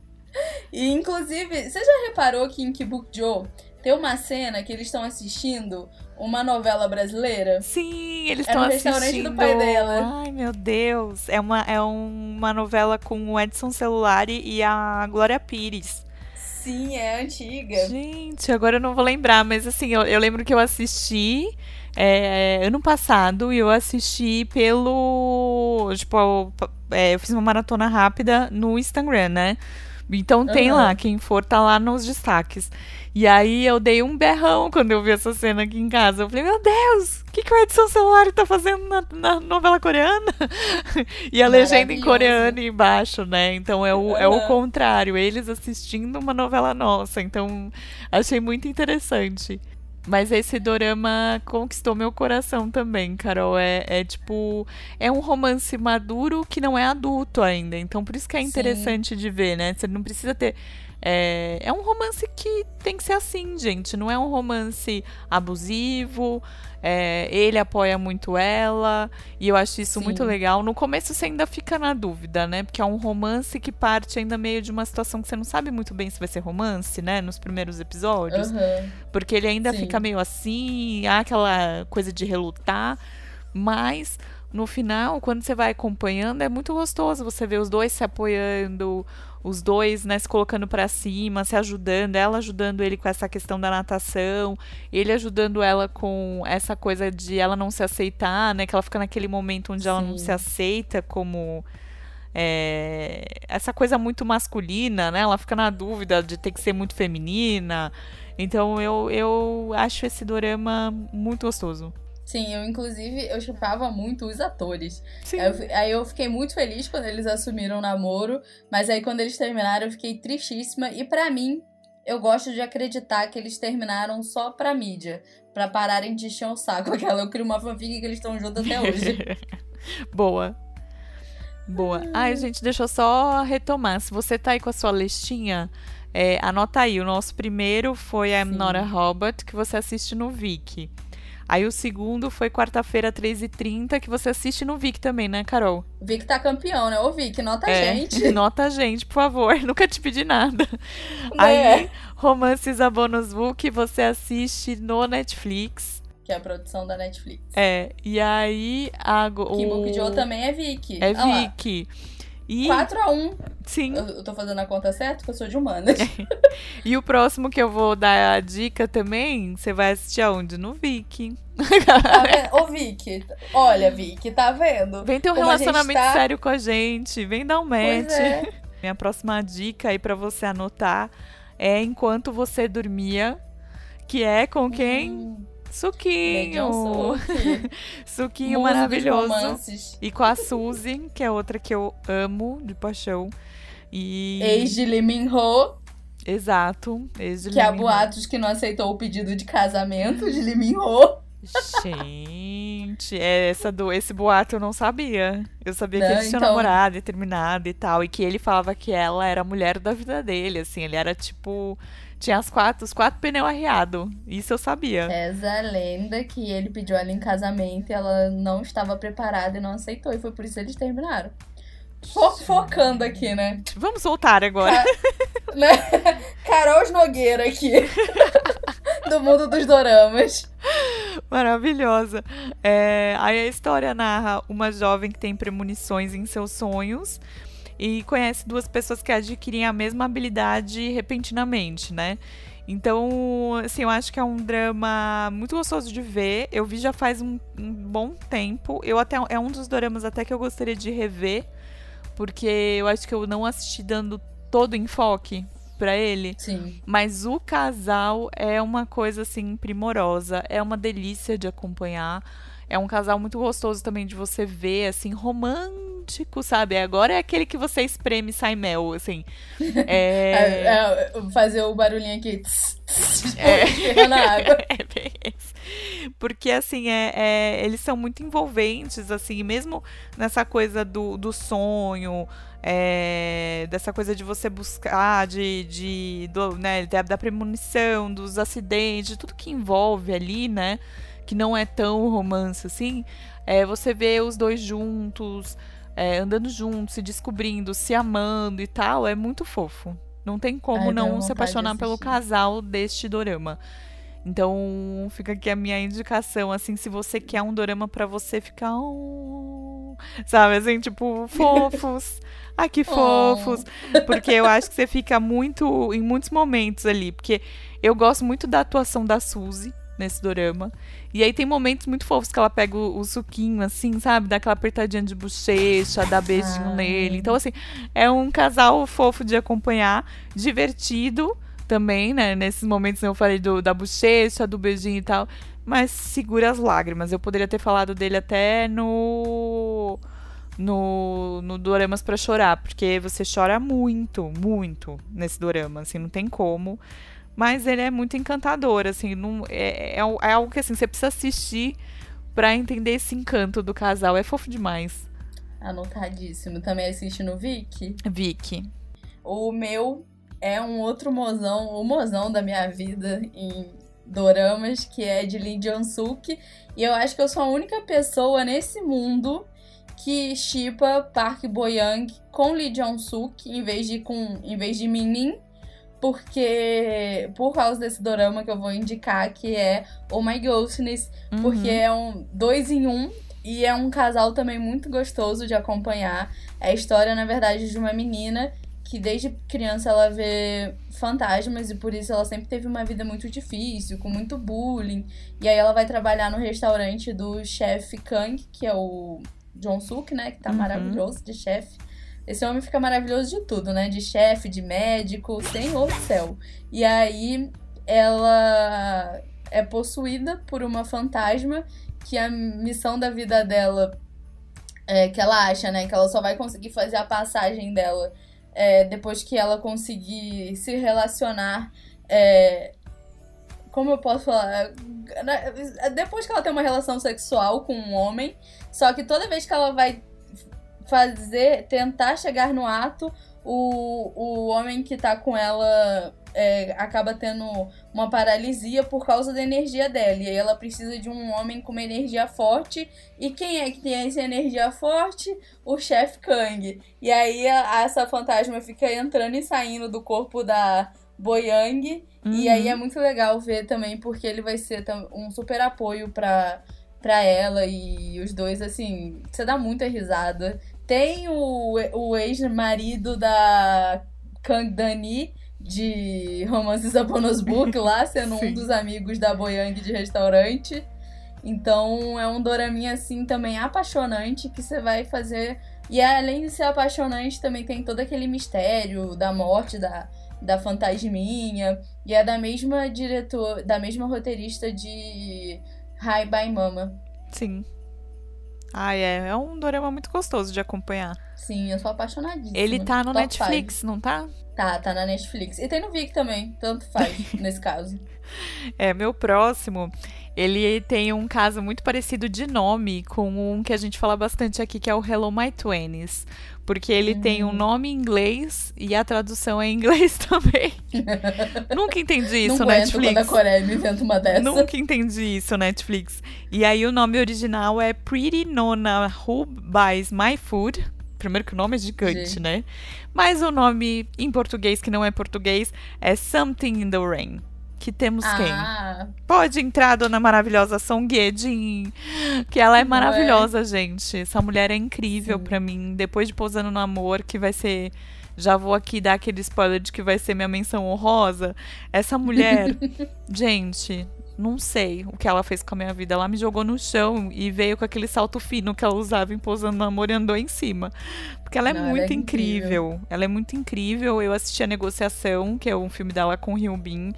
Speaker 1: e inclusive, você já reparou que em Kibuk Joe tem uma cena que eles estão assistindo uma novela brasileira.
Speaker 2: Sim, eles estão assistindo. É no restaurante do pai dela. Ai, meu Deus. É uma, é uma novela com o Edson Celulari e a Glória Pires.
Speaker 1: Sim, é antiga.
Speaker 2: Gente, agora eu não vou lembrar, mas assim, eu, eu lembro que eu assisti é, ano passado e eu assisti pelo. Tipo, é, eu fiz uma maratona rápida no Instagram, né? Então tem uhum. lá, quem for, tá lá nos destaques. E aí eu dei um berrão quando eu vi essa cena aqui em casa. Eu falei, meu Deus, o que, que o Edson Celulari tá fazendo na, na novela coreana? e a legenda em coreano embaixo, né? Então é o, é o contrário, eles assistindo uma novela nossa. Então achei muito interessante. Mas esse dorama conquistou meu coração também, Carol. É, é tipo. É um romance maduro que não é adulto ainda. Então por isso que é interessante Sim. de ver, né? Você não precisa ter. É, é um romance que tem que ser assim, gente. Não é um romance abusivo. É, ele apoia muito ela, e eu acho isso Sim. muito legal. No começo você ainda fica na dúvida, né? Porque é um romance que parte ainda meio de uma situação que você não sabe muito bem se vai ser romance, né? Nos primeiros episódios. Uhum. Porque ele ainda Sim. fica meio assim, há aquela coisa de relutar. Mas no final, quando você vai acompanhando, é muito gostoso você ver os dois se apoiando, os dois, né, se colocando para cima, se ajudando, ela ajudando ele com essa questão da natação, ele ajudando ela com essa coisa de ela não se aceitar, né, que ela fica naquele momento onde Sim. ela não se aceita como é, essa coisa muito masculina, né? Ela fica na dúvida de ter que ser muito feminina. Então eu, eu acho esse dorama muito gostoso.
Speaker 1: Sim, eu inclusive eu chupava muito os atores. Sim. Aí eu, aí eu fiquei muito feliz quando eles assumiram o namoro, mas aí quando eles terminaram eu fiquei tristíssima. E para mim, eu gosto de acreditar que eles terminaram só pra mídia, pra pararem de encher o saco. Aquela eu crio uma fanfic que eles estão juntos até hoje.
Speaker 2: Boa. Boa. Ai, gente, deixa eu só retomar. Se você tá aí com a sua listinha, é, anota aí. O nosso primeiro foi I'm Sim. Not a Robot, que você assiste no Viki. Aí o segundo foi quarta-feira, 3h30, que você assiste no Vic também, né, Carol?
Speaker 1: Vic tá campeão, né? Ô, Vic, nota é, a gente.
Speaker 2: Nota a gente, por favor. Nunca te pedi nada. É. Aí, Romances a Bonus Book, você assiste no Netflix.
Speaker 1: Que é a produção da Netflix.
Speaker 2: É, e aí... A,
Speaker 1: o... Que Book Joe também é Vic.
Speaker 2: É ah Vic.
Speaker 1: E... 4x1.
Speaker 2: Sim.
Speaker 1: Eu, eu tô fazendo a conta certa, porque eu sou de humanas.
Speaker 2: e o próximo que eu vou dar a dica também, você vai assistir aonde? No Vicky.
Speaker 1: Tá Ô, Vicky, olha, Vicky, tá vendo?
Speaker 2: Vem ter um Como relacionamento tá... sério com a gente, vem dar um match. É. Minha próxima dica aí para você anotar é enquanto você dormia, que é com quem? Hum. Suquinho! Suquinho Muso maravilhoso. E com a Suzy, que é outra que eu amo de paixão. E...
Speaker 1: Ex de Lee Min Ho.
Speaker 2: Exato, ex de
Speaker 1: Que há boatos que não aceitou o pedido de casamento de Lee Min Ho.
Speaker 2: Gente, é essa do, esse boato eu não sabia. Eu sabia não, que ele tinha então... namorado e terminado e tal. E que ele falava que ela era a mulher da vida dele, assim. Ele era tipo tinha as quatro, os quatro pneus arriados. Isso eu sabia.
Speaker 1: Essa lenda que ele pediu ela em casamento e ela não estava preparada e não aceitou. E foi por isso que eles terminaram. Fo focando aqui, né?
Speaker 2: Vamos voltar agora.
Speaker 1: Ca... né? Carol Nogueira aqui. do mundo dos doramas.
Speaker 2: Maravilhosa. É, aí a história narra uma jovem que tem premonições em seus sonhos e conhece duas pessoas que adquirem a mesma habilidade repentinamente, né? Então, assim, eu acho que é um drama muito gostoso de ver. Eu vi já faz um, um bom tempo. Eu até é um dos dramas até que eu gostaria de rever, porque eu acho que eu não assisti dando todo enfoque para ele.
Speaker 1: Sim.
Speaker 2: Mas o casal é uma coisa assim primorosa, é uma delícia de acompanhar. É um casal muito gostoso também de você ver, assim, romântico, sabe? Agora é aquele que você espreme e sai mel, assim. É...
Speaker 1: é, é fazer o barulhinho aqui. é. na água.
Speaker 2: É bem. Porque, assim, é, é, eles são muito envolventes, assim, mesmo nessa coisa do, do sonho, é, dessa coisa de você buscar, de, de do, né, da, da premonição, dos acidentes, tudo que envolve ali, né? Que não é tão romance assim. É, você vê os dois juntos, é, andando juntos, se descobrindo, se amando e tal, é muito fofo. Não tem como Ai, não se apaixonar pelo casal deste dorama. Então, fica aqui a minha indicação, assim, se você quer um dorama para você ficar, oh, sabe, assim, tipo, fofos. Ai, que fofos. Oh. Porque eu acho que você fica muito em muitos momentos ali, porque eu gosto muito da atuação da Suzy nesse dorama. E aí tem momentos muito fofos que ela pega o, o suquinho, assim, sabe? Dá aquela apertadinha de bochecha, dá beijinho Ai. nele. Então, assim, é um casal fofo de acompanhar, divertido também, né? Nesses momentos eu falei do, da bochecha, do beijinho e tal. Mas segura as lágrimas. Eu poderia ter falado dele até no. No, no Doramas para chorar, porque você chora muito, muito nesse dorama, assim, não tem como. Mas ele é muito encantador, assim, não, é, é, é algo que assim, você precisa assistir para entender esse encanto do casal. É fofo demais.
Speaker 1: Anotadíssimo. Também assiste no Vic?
Speaker 2: Vic.
Speaker 1: O meu é um outro mozão, o mozão da minha vida em doramas, que é de Lee Jong-suk. E eu acho que eu sou a única pessoa nesse mundo que chipa Park Bo-young com Lee Jong-suk em vez de com em vez de Min Min, porque por causa desse dorama que eu vou indicar que é Oh My Ghostness, uhum. porque é um dois em um e é um casal também muito gostoso de acompanhar. É a história, na verdade, de uma menina que desde criança ela vê fantasmas e por isso ela sempre teve uma vida muito difícil, com muito bullying. E aí ela vai trabalhar no restaurante do chefe Kang, que é o John Suk, né? Que tá uhum. maravilhoso de chefe. Esse homem fica maravilhoso de tudo, né? De chefe, de médico, senhor do céu. E aí ela é possuída por uma fantasma que a missão da vida dela é que ela acha, né? Que ela só vai conseguir fazer a passagem dela é, depois que ela conseguir se relacionar. É, como eu posso falar? Depois que ela tem uma relação sexual com um homem, só que toda vez que ela vai fazer, tentar chegar no ato, o, o homem que tá com ela é, acaba tendo uma paralisia por causa da energia dela. E aí ela precisa de um homem com uma energia forte. E quem é que tem essa energia forte? O chefe Kang. E aí a, essa fantasma fica entrando e saindo do corpo da Boyang. Uhum. E aí é muito legal ver também, porque ele vai ser um super apoio pra, pra ela. E os dois, assim, você dá muita risada. Tem o, o ex-marido da Kang Dani de Romances Upon Book lá, sendo um dos amigos da Boyang de restaurante. Então é um doraminha assim também apaixonante que você vai fazer. E além de ser apaixonante, também tem todo aquele mistério da morte da, da fantasminha. E é da mesma diretor, da mesma roteirista de Hi Bye Mama.
Speaker 2: Sim. Ah, é. É um dorama muito gostoso de acompanhar.
Speaker 1: Sim, eu sou apaixonadíssima.
Speaker 2: Ele tá no Top Netflix, five. não tá?
Speaker 1: Tá, tá na Netflix. E tem no Vic também, tanto faz nesse caso.
Speaker 2: É, meu próximo, ele tem um caso muito parecido de nome com um que a gente fala bastante aqui, que é o Hello My Twenties. Porque ele hum. tem um nome em inglês e a tradução é em inglês também. Nunca entendi isso,
Speaker 1: Não
Speaker 2: Netflix.
Speaker 1: quando a Coreia me inventa uma dessa.
Speaker 2: Nunca entendi isso, Netflix. E aí o nome original é Pretty Nona Who Buys My Food. Primeiro que o nome é gigante, Sim. né? Mas o nome em português, que não é português, é Something in the Rain. Que temos ah. quem? Pode entrar, dona maravilhosa Song Ye-jin, que ela é maravilhosa, é? gente. Essa mulher é incrível para mim. Depois de Pousando no Amor, que vai ser já vou aqui dar aquele spoiler de que vai ser minha menção honrosa. Essa mulher, gente, não sei o que ela fez com a minha vida. Ela me jogou no chão e veio com aquele salto fino que ela usava em Posando no Amor e andou em cima. Porque ela é não, muito ela é incrível. incrível. Ela é muito incrível. Eu assisti a Negociação, que é um filme dela com Hyun Bin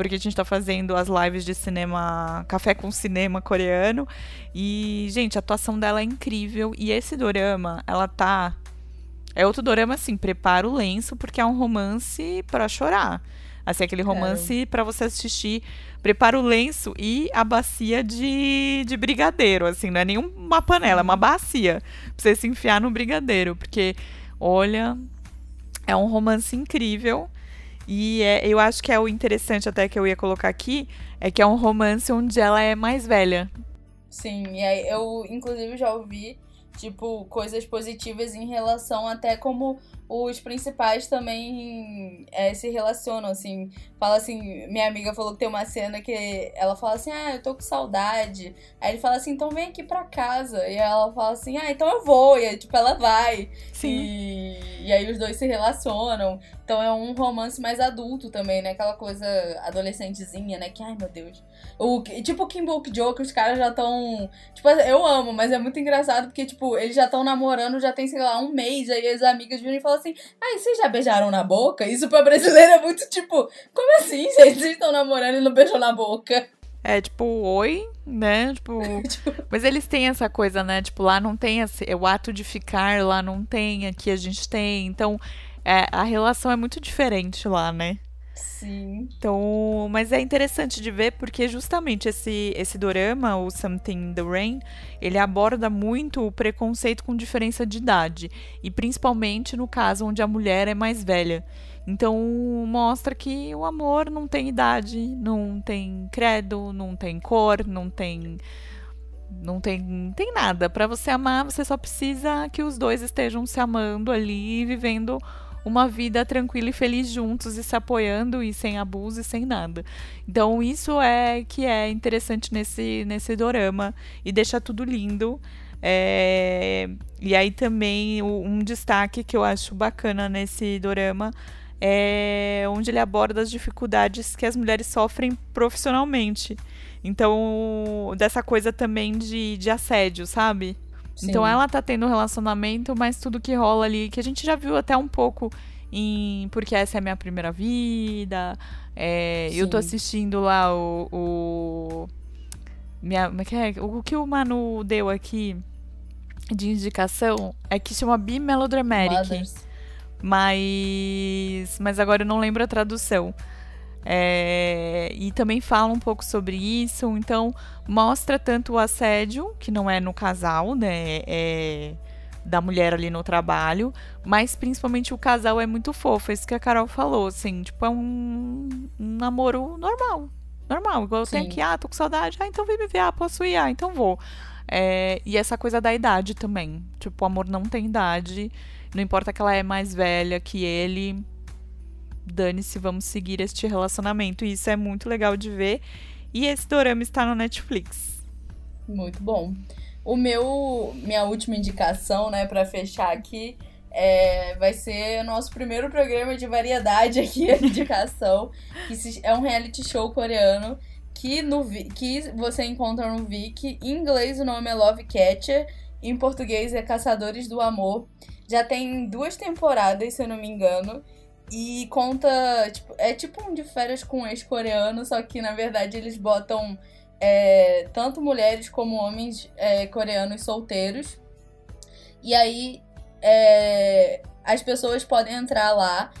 Speaker 2: porque a gente tá fazendo as lives de cinema, café com cinema coreano. E, gente, a atuação dela é incrível. E esse dorama, ela tá. É outro dorama, assim, prepara o lenço, porque é um romance para chorar. Assim, aquele romance é. para você assistir. Prepara o lenço e a bacia de, de brigadeiro, assim, não é nenhuma panela, é uma bacia. Pra você se enfiar no brigadeiro. Porque, olha, é um romance incrível. E é, eu acho que é o interessante até que eu ia colocar aqui, é que é um romance onde ela é mais velha.
Speaker 1: Sim, e eu inclusive já ouvi, tipo, coisas positivas em relação até como os principais também é, se relacionam, assim. Fala assim, minha amiga falou que tem uma cena que ela fala assim, ah, eu tô com saudade. Aí ele fala assim, então vem aqui pra casa. E ela fala assim, ah, então eu vou. E aí, tipo, ela vai. Sim. E, e aí os dois se relacionam. Então é um romance mais adulto também, né? Aquela coisa adolescentezinha, né? Que, ai meu Deus. O, tipo o Kim Book Joe, que os caras já estão. Tipo, eu amo, mas é muito engraçado porque, tipo, eles já estão namorando, já tem, sei lá, um mês. Aí as amigas viram e falam assim: ai, vocês já beijaram na boca? Isso pra brasileiro é muito tipo, como assim? Vocês estão namorando e não beijam na boca?
Speaker 2: É tipo, oi, né? Tipo, tipo, mas eles têm essa coisa, né? Tipo, lá não tem esse, o ato de ficar, lá não tem, aqui a gente tem. Então, é, a relação é muito diferente lá, né?
Speaker 1: Sim.
Speaker 2: Então, mas é interessante de ver porque justamente esse esse dorama, o Something in the Rain, ele aborda muito o preconceito com diferença de idade e principalmente no caso onde a mulher é mais velha. Então, mostra que o amor não tem idade, não tem credo, não tem cor, não tem não tem, não tem nada. Para você amar, você só precisa que os dois estejam se amando ali, vivendo uma vida tranquila e feliz juntos e se apoiando e sem abuso e sem nada. Então isso é que é interessante nesse nesse dorama e deixa tudo lindo. É... E aí também um destaque que eu acho bacana nesse dorama é onde ele aborda as dificuldades que as mulheres sofrem profissionalmente. Então, dessa coisa também de, de assédio, sabe? Sim. Então ela tá tendo um relacionamento, mas tudo que rola ali, que a gente já viu até um pouco em Porque Essa é a Minha Primeira Vida. É, eu tô assistindo lá o. o minha, é é? o que o Manu deu aqui de indicação é que chama Bimelodramatic. Mothers. Mas. Mas agora eu não lembro a tradução. É, e também fala um pouco sobre isso. Então, mostra tanto o assédio, que não é no casal, né? É da mulher ali no trabalho, mas principalmente o casal é muito fofo. É isso que a Carol falou, assim, tipo, é um, um namoro normal. Normal, igual eu tenho aqui, ah, tô com saudade, ah, então vem me ver, ah, posso ir, ah, então vou. É, e essa coisa da idade também. Tipo, o amor não tem idade. Não importa que ela é mais velha que ele, dane-se, vamos seguir este relacionamento. E isso é muito legal de ver. E esse dorama está no Netflix.
Speaker 1: Muito bom. O meu, minha última indicação, né, para fechar aqui, é, vai ser o nosso primeiro programa de variedade aqui, a indicação, que é um reality show coreano que, no, que você encontra no Viki. Em inglês o nome é Love Catcher, em português é Caçadores do Amor. Já tem duas temporadas, se eu não me engano. E conta. Tipo, é tipo um de férias com ex-coreano, só que na verdade eles botam é, tanto mulheres como homens é, coreanos solteiros. E aí é, as pessoas podem entrar lá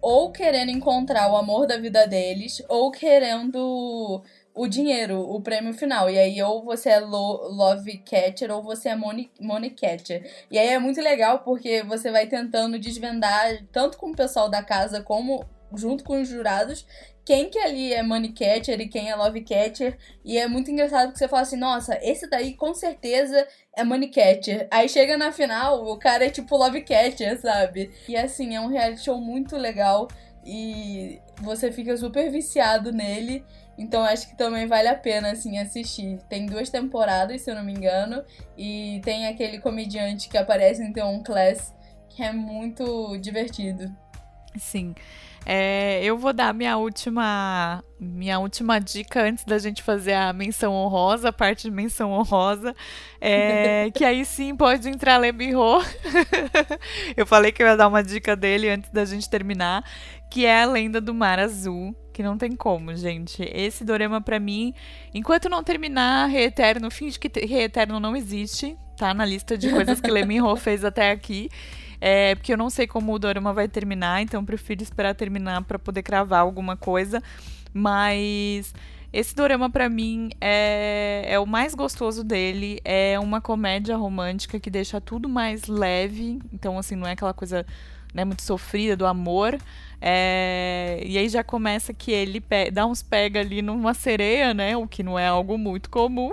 Speaker 1: ou querendo encontrar o amor da vida deles, ou querendo o dinheiro, o prêmio final. E aí, ou você é lo Love Catcher ou você é Money, money Catcher. E aí é muito legal porque você vai tentando desvendar, tanto com o pessoal da casa como junto com os jurados, quem que ali é Money Catcher e quem é Love Catcher. E é muito engraçado porque você fala assim, nossa, esse daí com certeza é Money Catcher. Aí chega na final, o cara é tipo Love Catcher, sabe? E assim, é um reality show muito legal e você fica super viciado nele. Então acho que também vale a pena, assim, assistir. Tem duas temporadas, se eu não me engano. E tem aquele comediante que aparece em The On Class, que é muito divertido.
Speaker 2: Sim. É, eu vou dar minha última minha última dica antes da gente fazer a menção honrosa, a parte de menção honrosa, é, que aí sim pode entrar Lebirro. eu falei que eu ia dar uma dica dele antes da gente terminar, que é a Lenda do Mar Azul, que não tem como, gente. Esse dorama para mim, enquanto não terminar Reeterno, finge que Reeterno não existe, tá na lista de coisas que Leminho fez até aqui. É, porque eu não sei como o dorama vai terminar, então prefiro esperar terminar para poder cravar alguma coisa. Mas esse dorama para mim é, é o mais gostoso dele. É uma comédia romântica que deixa tudo mais leve. Então, assim, não é aquela coisa né, muito sofrida do amor. É, e aí já começa que ele dá uns pega ali numa sereia, né? O que não é algo muito comum.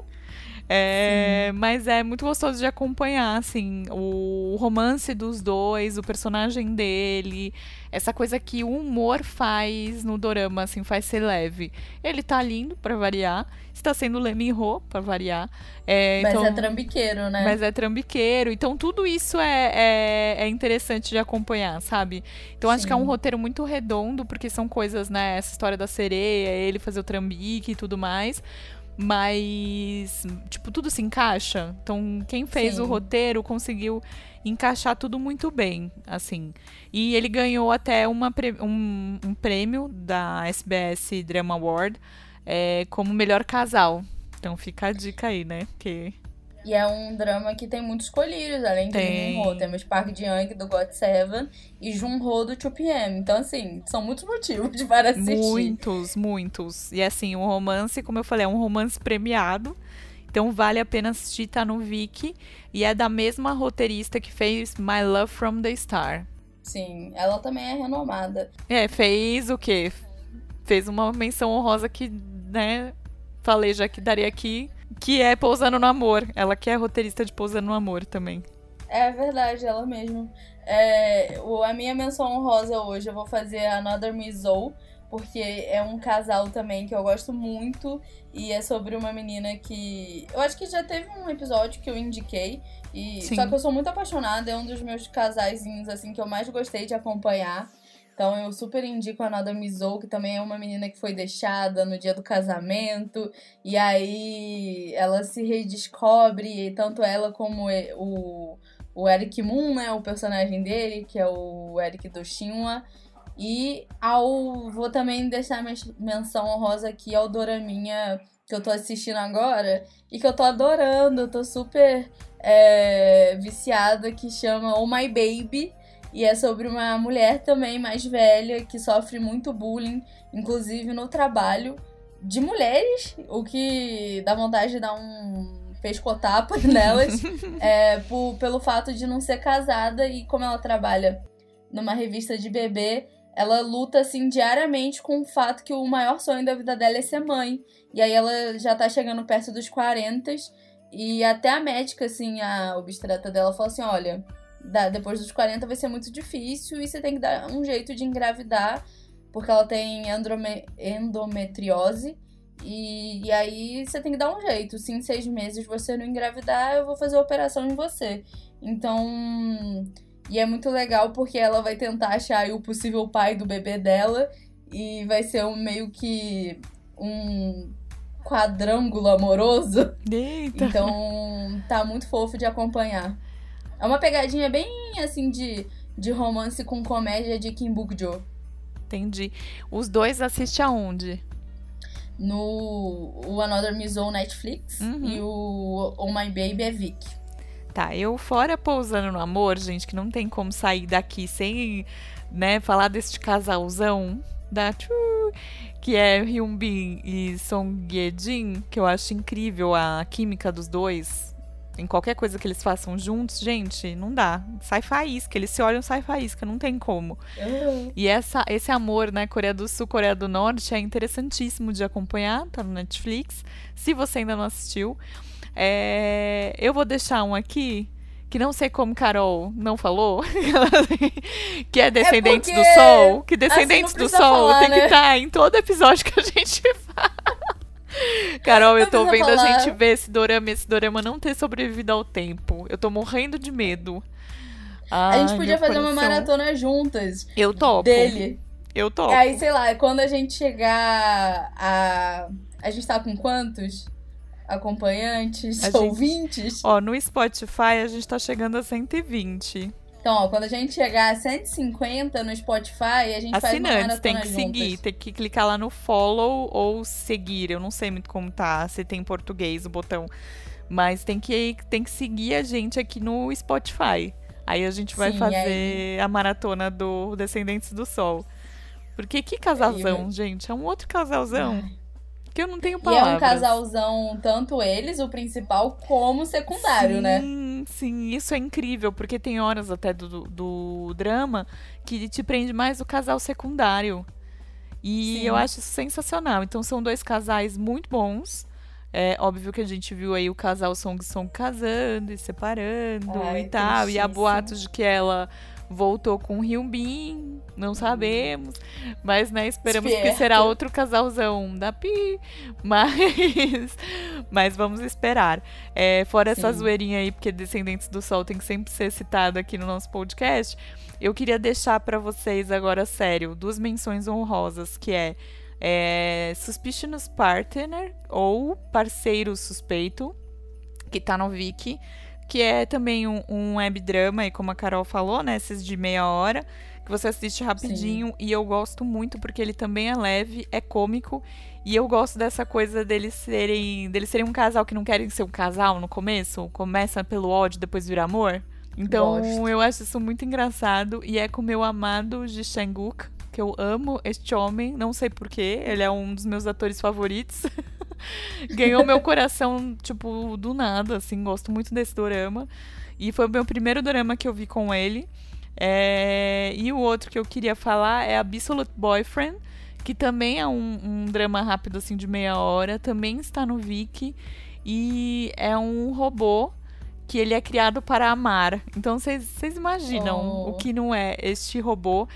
Speaker 2: É, mas é muito gostoso de acompanhar, assim, o romance dos dois, o personagem dele, essa coisa que o humor faz no dorama, assim, faz ser leve. Ele tá lindo, para variar, está sendo Lee Ho, pra variar.
Speaker 1: É, mas então, é trambiqueiro, né?
Speaker 2: Mas é trambiqueiro, então tudo isso é, é, é interessante de acompanhar, sabe? Então Sim. acho que é um roteiro muito redondo, porque são coisas, né, essa história da sereia, ele fazer o trambique e tudo mais, mas, tipo, tudo se encaixa. Então, quem fez Sim. o roteiro conseguiu encaixar tudo muito bem, assim. E ele ganhou até uma, um, um prêmio da SBS Drama Award é, como melhor casal. Então fica a dica aí, né? Que
Speaker 1: E é um drama que tem muitos colírios, além de. Jun-Ho. Temos Park Ji-young, do God Seven, e Jun-Ho, do 2PM. Então, assim, são muitos motivos para assistir.
Speaker 2: Muitos, muitos. E assim, o romance, como eu falei, é um romance premiado. Então vale a pena assistir, tá no Viki. E é da mesma roteirista que fez My Love from the Star.
Speaker 1: Sim, ela também é renomada.
Speaker 2: É, fez o quê? Fez uma menção honrosa que, né, falei já que daria aqui, que é Pousando no Amor. Ela que é roteirista de Pousando no Amor também.
Speaker 1: É verdade, ela mesma. É, o- a minha menção honrosa hoje eu vou fazer Another Miss Zou, porque é um casal também que eu gosto muito e é sobre uma menina que. Eu acho que já teve um episódio que eu indiquei. E...
Speaker 2: Sim.
Speaker 1: Só que eu sou muito apaixonada, é um dos meus casaizinhos assim que eu mais gostei de acompanhar. Então eu super indico a Nada Mizou, que também é uma menina que foi deixada no dia do casamento. E aí ela se redescobre, tanto ela como o, o Eric Moon, né? O personagem dele, que é o Eric do Shinwa. E ao. Vou também deixar minha menção honrosa aqui ao Doraminha que eu tô assistindo agora e que eu tô adorando. Eu tô super é, viciada, que chama Oh My Baby. E é sobre uma mulher também mais velha que sofre muito bullying, inclusive no trabalho, de mulheres, o que dá vontade de dar um pescotapa nelas, é, por- pelo fato de não ser casada e como ela trabalha numa revista de bebê, ela luta assim diariamente com o fato que o maior sonho da vida dela é ser mãe. E aí ela já tá chegando perto dos 40 e até a médica, assim, a obstetra dela falou assim: olha, da- depois dos 40 vai ser muito difícil e você tem que dar um jeito de engravidar, porque ela tem endrome- endometriose. E, e aí você tem que dar um jeito. Se em seis meses você não engravidar, eu vou fazer a operação em você. Então. E é muito legal porque ela vai tentar achar o possível pai do bebê dela. E vai ser um meio que um quadrângulo amoroso.
Speaker 2: Eita.
Speaker 1: Então tá muito fofo de acompanhar. É uma pegadinha bem assim de, de romance com comédia de Kim Buk-jo.
Speaker 2: Entendi. Os dois assiste aonde?
Speaker 1: No o Another Mizou Netflix
Speaker 2: Uhum.
Speaker 1: e o Oh My Baby é Vic.
Speaker 2: Tá, eu fora pousando no amor, gente, que não tem como sair daqui sem, né, falar deste casalzão da que é Hyun-bin e Song Ye-jin, que eu acho incrível a química dos dois. Em qualquer coisa que eles façam juntos, gente, não dá. Sai faísca, eles se olham, sai faísca, não tem como. E essa, esse amor, né, Coreia do Sul, Coreia do Norte, é interessantíssimo de acompanhar, tá no Netflix. Se você ainda não assistiu, É, eu vou deixar um aqui que não sei como Carol não falou, que é Descendentes do
Speaker 1: porque,
Speaker 2: Sol, que
Speaker 1: assim,
Speaker 2: Descendentes
Speaker 1: não
Speaker 2: do Sol
Speaker 1: falar,
Speaker 2: tem que
Speaker 1: né?
Speaker 2: estar em todo episódio que a gente fala. Carol, eu
Speaker 1: Não
Speaker 2: tô vendo
Speaker 1: precisa
Speaker 2: a
Speaker 1: falar.
Speaker 2: gente ver esse dorama, esse dorama não ter sobrevivido ao tempo. Eu tô morrendo de medo.
Speaker 1: A gente podia fazer uma
Speaker 2: coração.
Speaker 1: maratona juntas
Speaker 2: Eu topo.
Speaker 1: dele.
Speaker 2: Eu topo.
Speaker 1: Aí, sei lá, quando a gente chegar a. A gente tá com quantos? Acompanhantes?
Speaker 2: A gente-
Speaker 1: ouvintes?
Speaker 2: Ó, no Spotify a gente tá chegando a 120.
Speaker 1: Então, ó, quando a gente chegar a 150 no Spotify, a gente faz
Speaker 2: Assinantes,
Speaker 1: maratona
Speaker 2: tem que
Speaker 1: juntas.
Speaker 2: seguir, tem que clicar lá no follow ou seguir. Eu não sei muito como tá, se tem em português o botão. Mas tem que, tem que seguir a gente aqui no Spotify. Aí a gente vai
Speaker 1: Sim,
Speaker 2: fazer
Speaker 1: aí-
Speaker 2: a maratona do Descendentes do Sol. Porque que casalzão,
Speaker 1: Aí,
Speaker 2: gente. É um outro casalzão que eu não tenho
Speaker 1: E é
Speaker 2: palavras.
Speaker 1: um casalzão, tanto eles, o principal, como o secundário,
Speaker 2: sim,
Speaker 1: né?
Speaker 2: Sim, isso é incrível, porque tem horas até do, do drama que te prende mais o casal secundário. E
Speaker 1: Sim.
Speaker 2: eu acho isso sensacional. Então são dois casais muito bons. É óbvio que a gente viu aí o casal Song Song casando e separando
Speaker 1: Ai,
Speaker 2: e tal. E há boatos de que ela voltou com o Hyun Bin, não sabemos. Mas, né, esperamos que será outro casalzão da Pi. Mas, mas vamos esperar. É, fora essa
Speaker 1: Sim.
Speaker 2: zoeirinha aí, porque Descendentes do Sol tem que sempre ser citado aqui no nosso podcast, eu queria deixar pra vocês agora, sério, duas menções honrosas, que é, é Suspicious Partner ou Parceiro Suspeito, que tá no Viki. Que é também um, um web drama, e como a Carol falou, né? Esses de meia hora, que você assiste rapidinho. Sim. E eu gosto muito porque ele também é leve, é cômico. E eu gosto dessa coisa deles serem. deles serem um casal que não querem ser um casal no começo. Começa pelo ódio, depois vira amor. Então gosto. eu acho isso muito engraçado. E é com o meu amado Ji Shang-wook, que eu amo este homem, não sei porquê, ele é um dos meus atores favoritos. Ganhou meu coração, tipo, do nada, assim, gosto muito desse dorama. E foi o meu primeiro dorama que eu vi com ele. É... E o outro que eu queria falar é Absolute Boyfriend, que também é um, um drama rápido, assim, de meia hora. Também está no Viki. E é um robô que ele é criado para amar. Então vocês imaginam oh. o que não é este robô.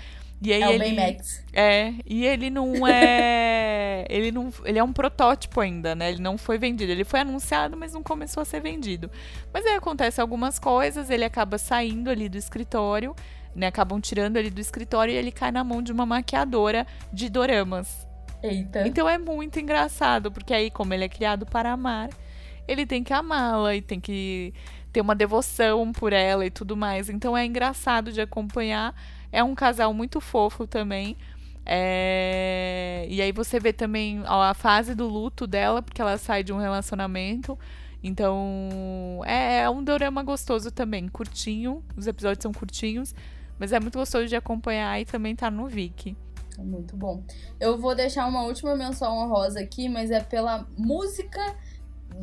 Speaker 2: E aí
Speaker 1: é
Speaker 2: ele,
Speaker 1: o Baymax.
Speaker 2: É, e ele não é. ele não. Ele é um protótipo ainda, né? Ele não foi vendido. Ele foi anunciado, mas não começou a ser vendido. Mas aí acontece algumas coisas, ele acaba saindo ali do escritório, né? Acabam tirando ele do escritório e ele cai na mão de uma maquiadora de doramas.
Speaker 1: Eita.
Speaker 2: Então é muito engraçado, porque aí, como ele é criado para amar, ele tem que amá-la e tem que ter uma devoção por ela e tudo mais. Então é engraçado de acompanhar é um casal muito fofo também. É... E aí você vê também ó, a fase do luto dela, porque ela sai de um relacionamento. Então, é, é um dorama gostoso também, curtinho. Os episódios são curtinhos, mas é muito gostoso de acompanhar e também tá no Viki.
Speaker 1: É muito bom. Eu vou deixar uma última menção honrosa aqui, mas é pela música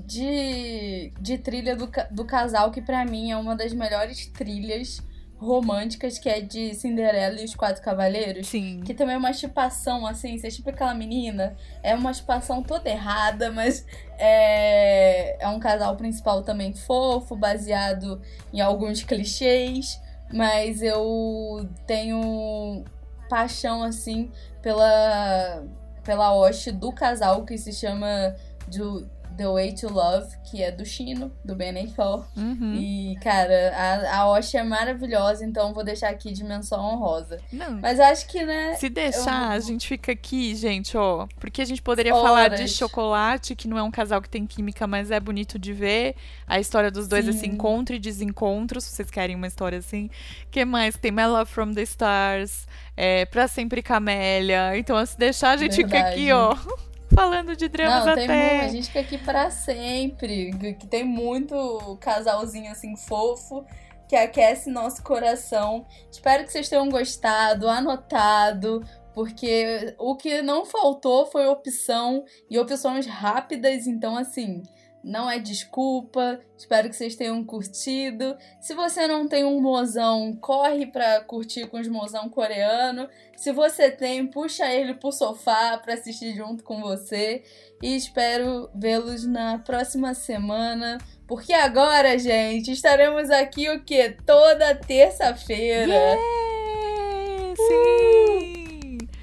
Speaker 1: de, de trilha do, do casal, que para mim é uma das melhores trilhas românticas, que é de Cinderela e os Quatro Cavaleiros.
Speaker 2: Sim.
Speaker 1: Que também é uma chipação, assim, você é tipo aquela menina. É uma chipação toda errada, mas é, é um casal principal também fofo, baseado em alguns clichês. Mas eu tenho paixão, assim, pela, pela hoste do casal que se chama do The Way to Love, que é do Chino, do Ben4.
Speaker 2: Uhum.
Speaker 1: E, cara, a, a Osh é maravilhosa, então vou deixar aqui de menção honrosa.
Speaker 2: Não.
Speaker 1: Mas acho que, né.
Speaker 2: Se deixar, eu... a gente fica aqui, gente, ó. Porque a gente poderia Horas. falar de chocolate, que não é um casal que tem química, mas é bonito de ver. A história dos dois, Sim. esse encontro e desencontro, se vocês querem uma história assim. que mais? Tem My Love from the Stars. É, pra sempre Camélia. Então, se deixar, a gente Verdade. fica aqui, ó falando de dramas
Speaker 1: Não,
Speaker 2: até.
Speaker 1: A gente fica aqui para sempre. Que tem muito casalzinho assim fofo que aquece nosso coração. Espero que vocês tenham gostado, anotado, porque o que não faltou foi opção e opções rápidas, então assim, não é desculpa. Espero que vocês tenham curtido. Se você não tem um mozão, corre pra curtir com os mozão coreano. Se você tem, puxa ele pro sofá pra assistir junto com você. E espero vê-los na próxima semana. Porque agora, gente, estaremos aqui o quê? Toda terça-feira.
Speaker 2: Yeah! Sim! Uh!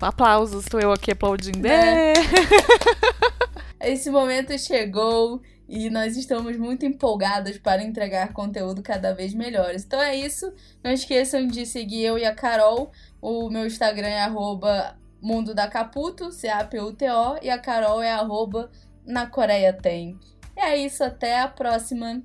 Speaker 2: Aplausos, estou eu aqui aplaudindo. É.
Speaker 1: Esse momento chegou e nós estamos muito empolgados para entregar conteúdo cada vez melhores. Então é isso. Não esqueçam de seguir eu e a Carol. O meu Instagram é arroba Mundo da Caputo, C-A-P-U-T-O, e a Carol é arroba Na Coreia Tem. E é isso, até a próxima.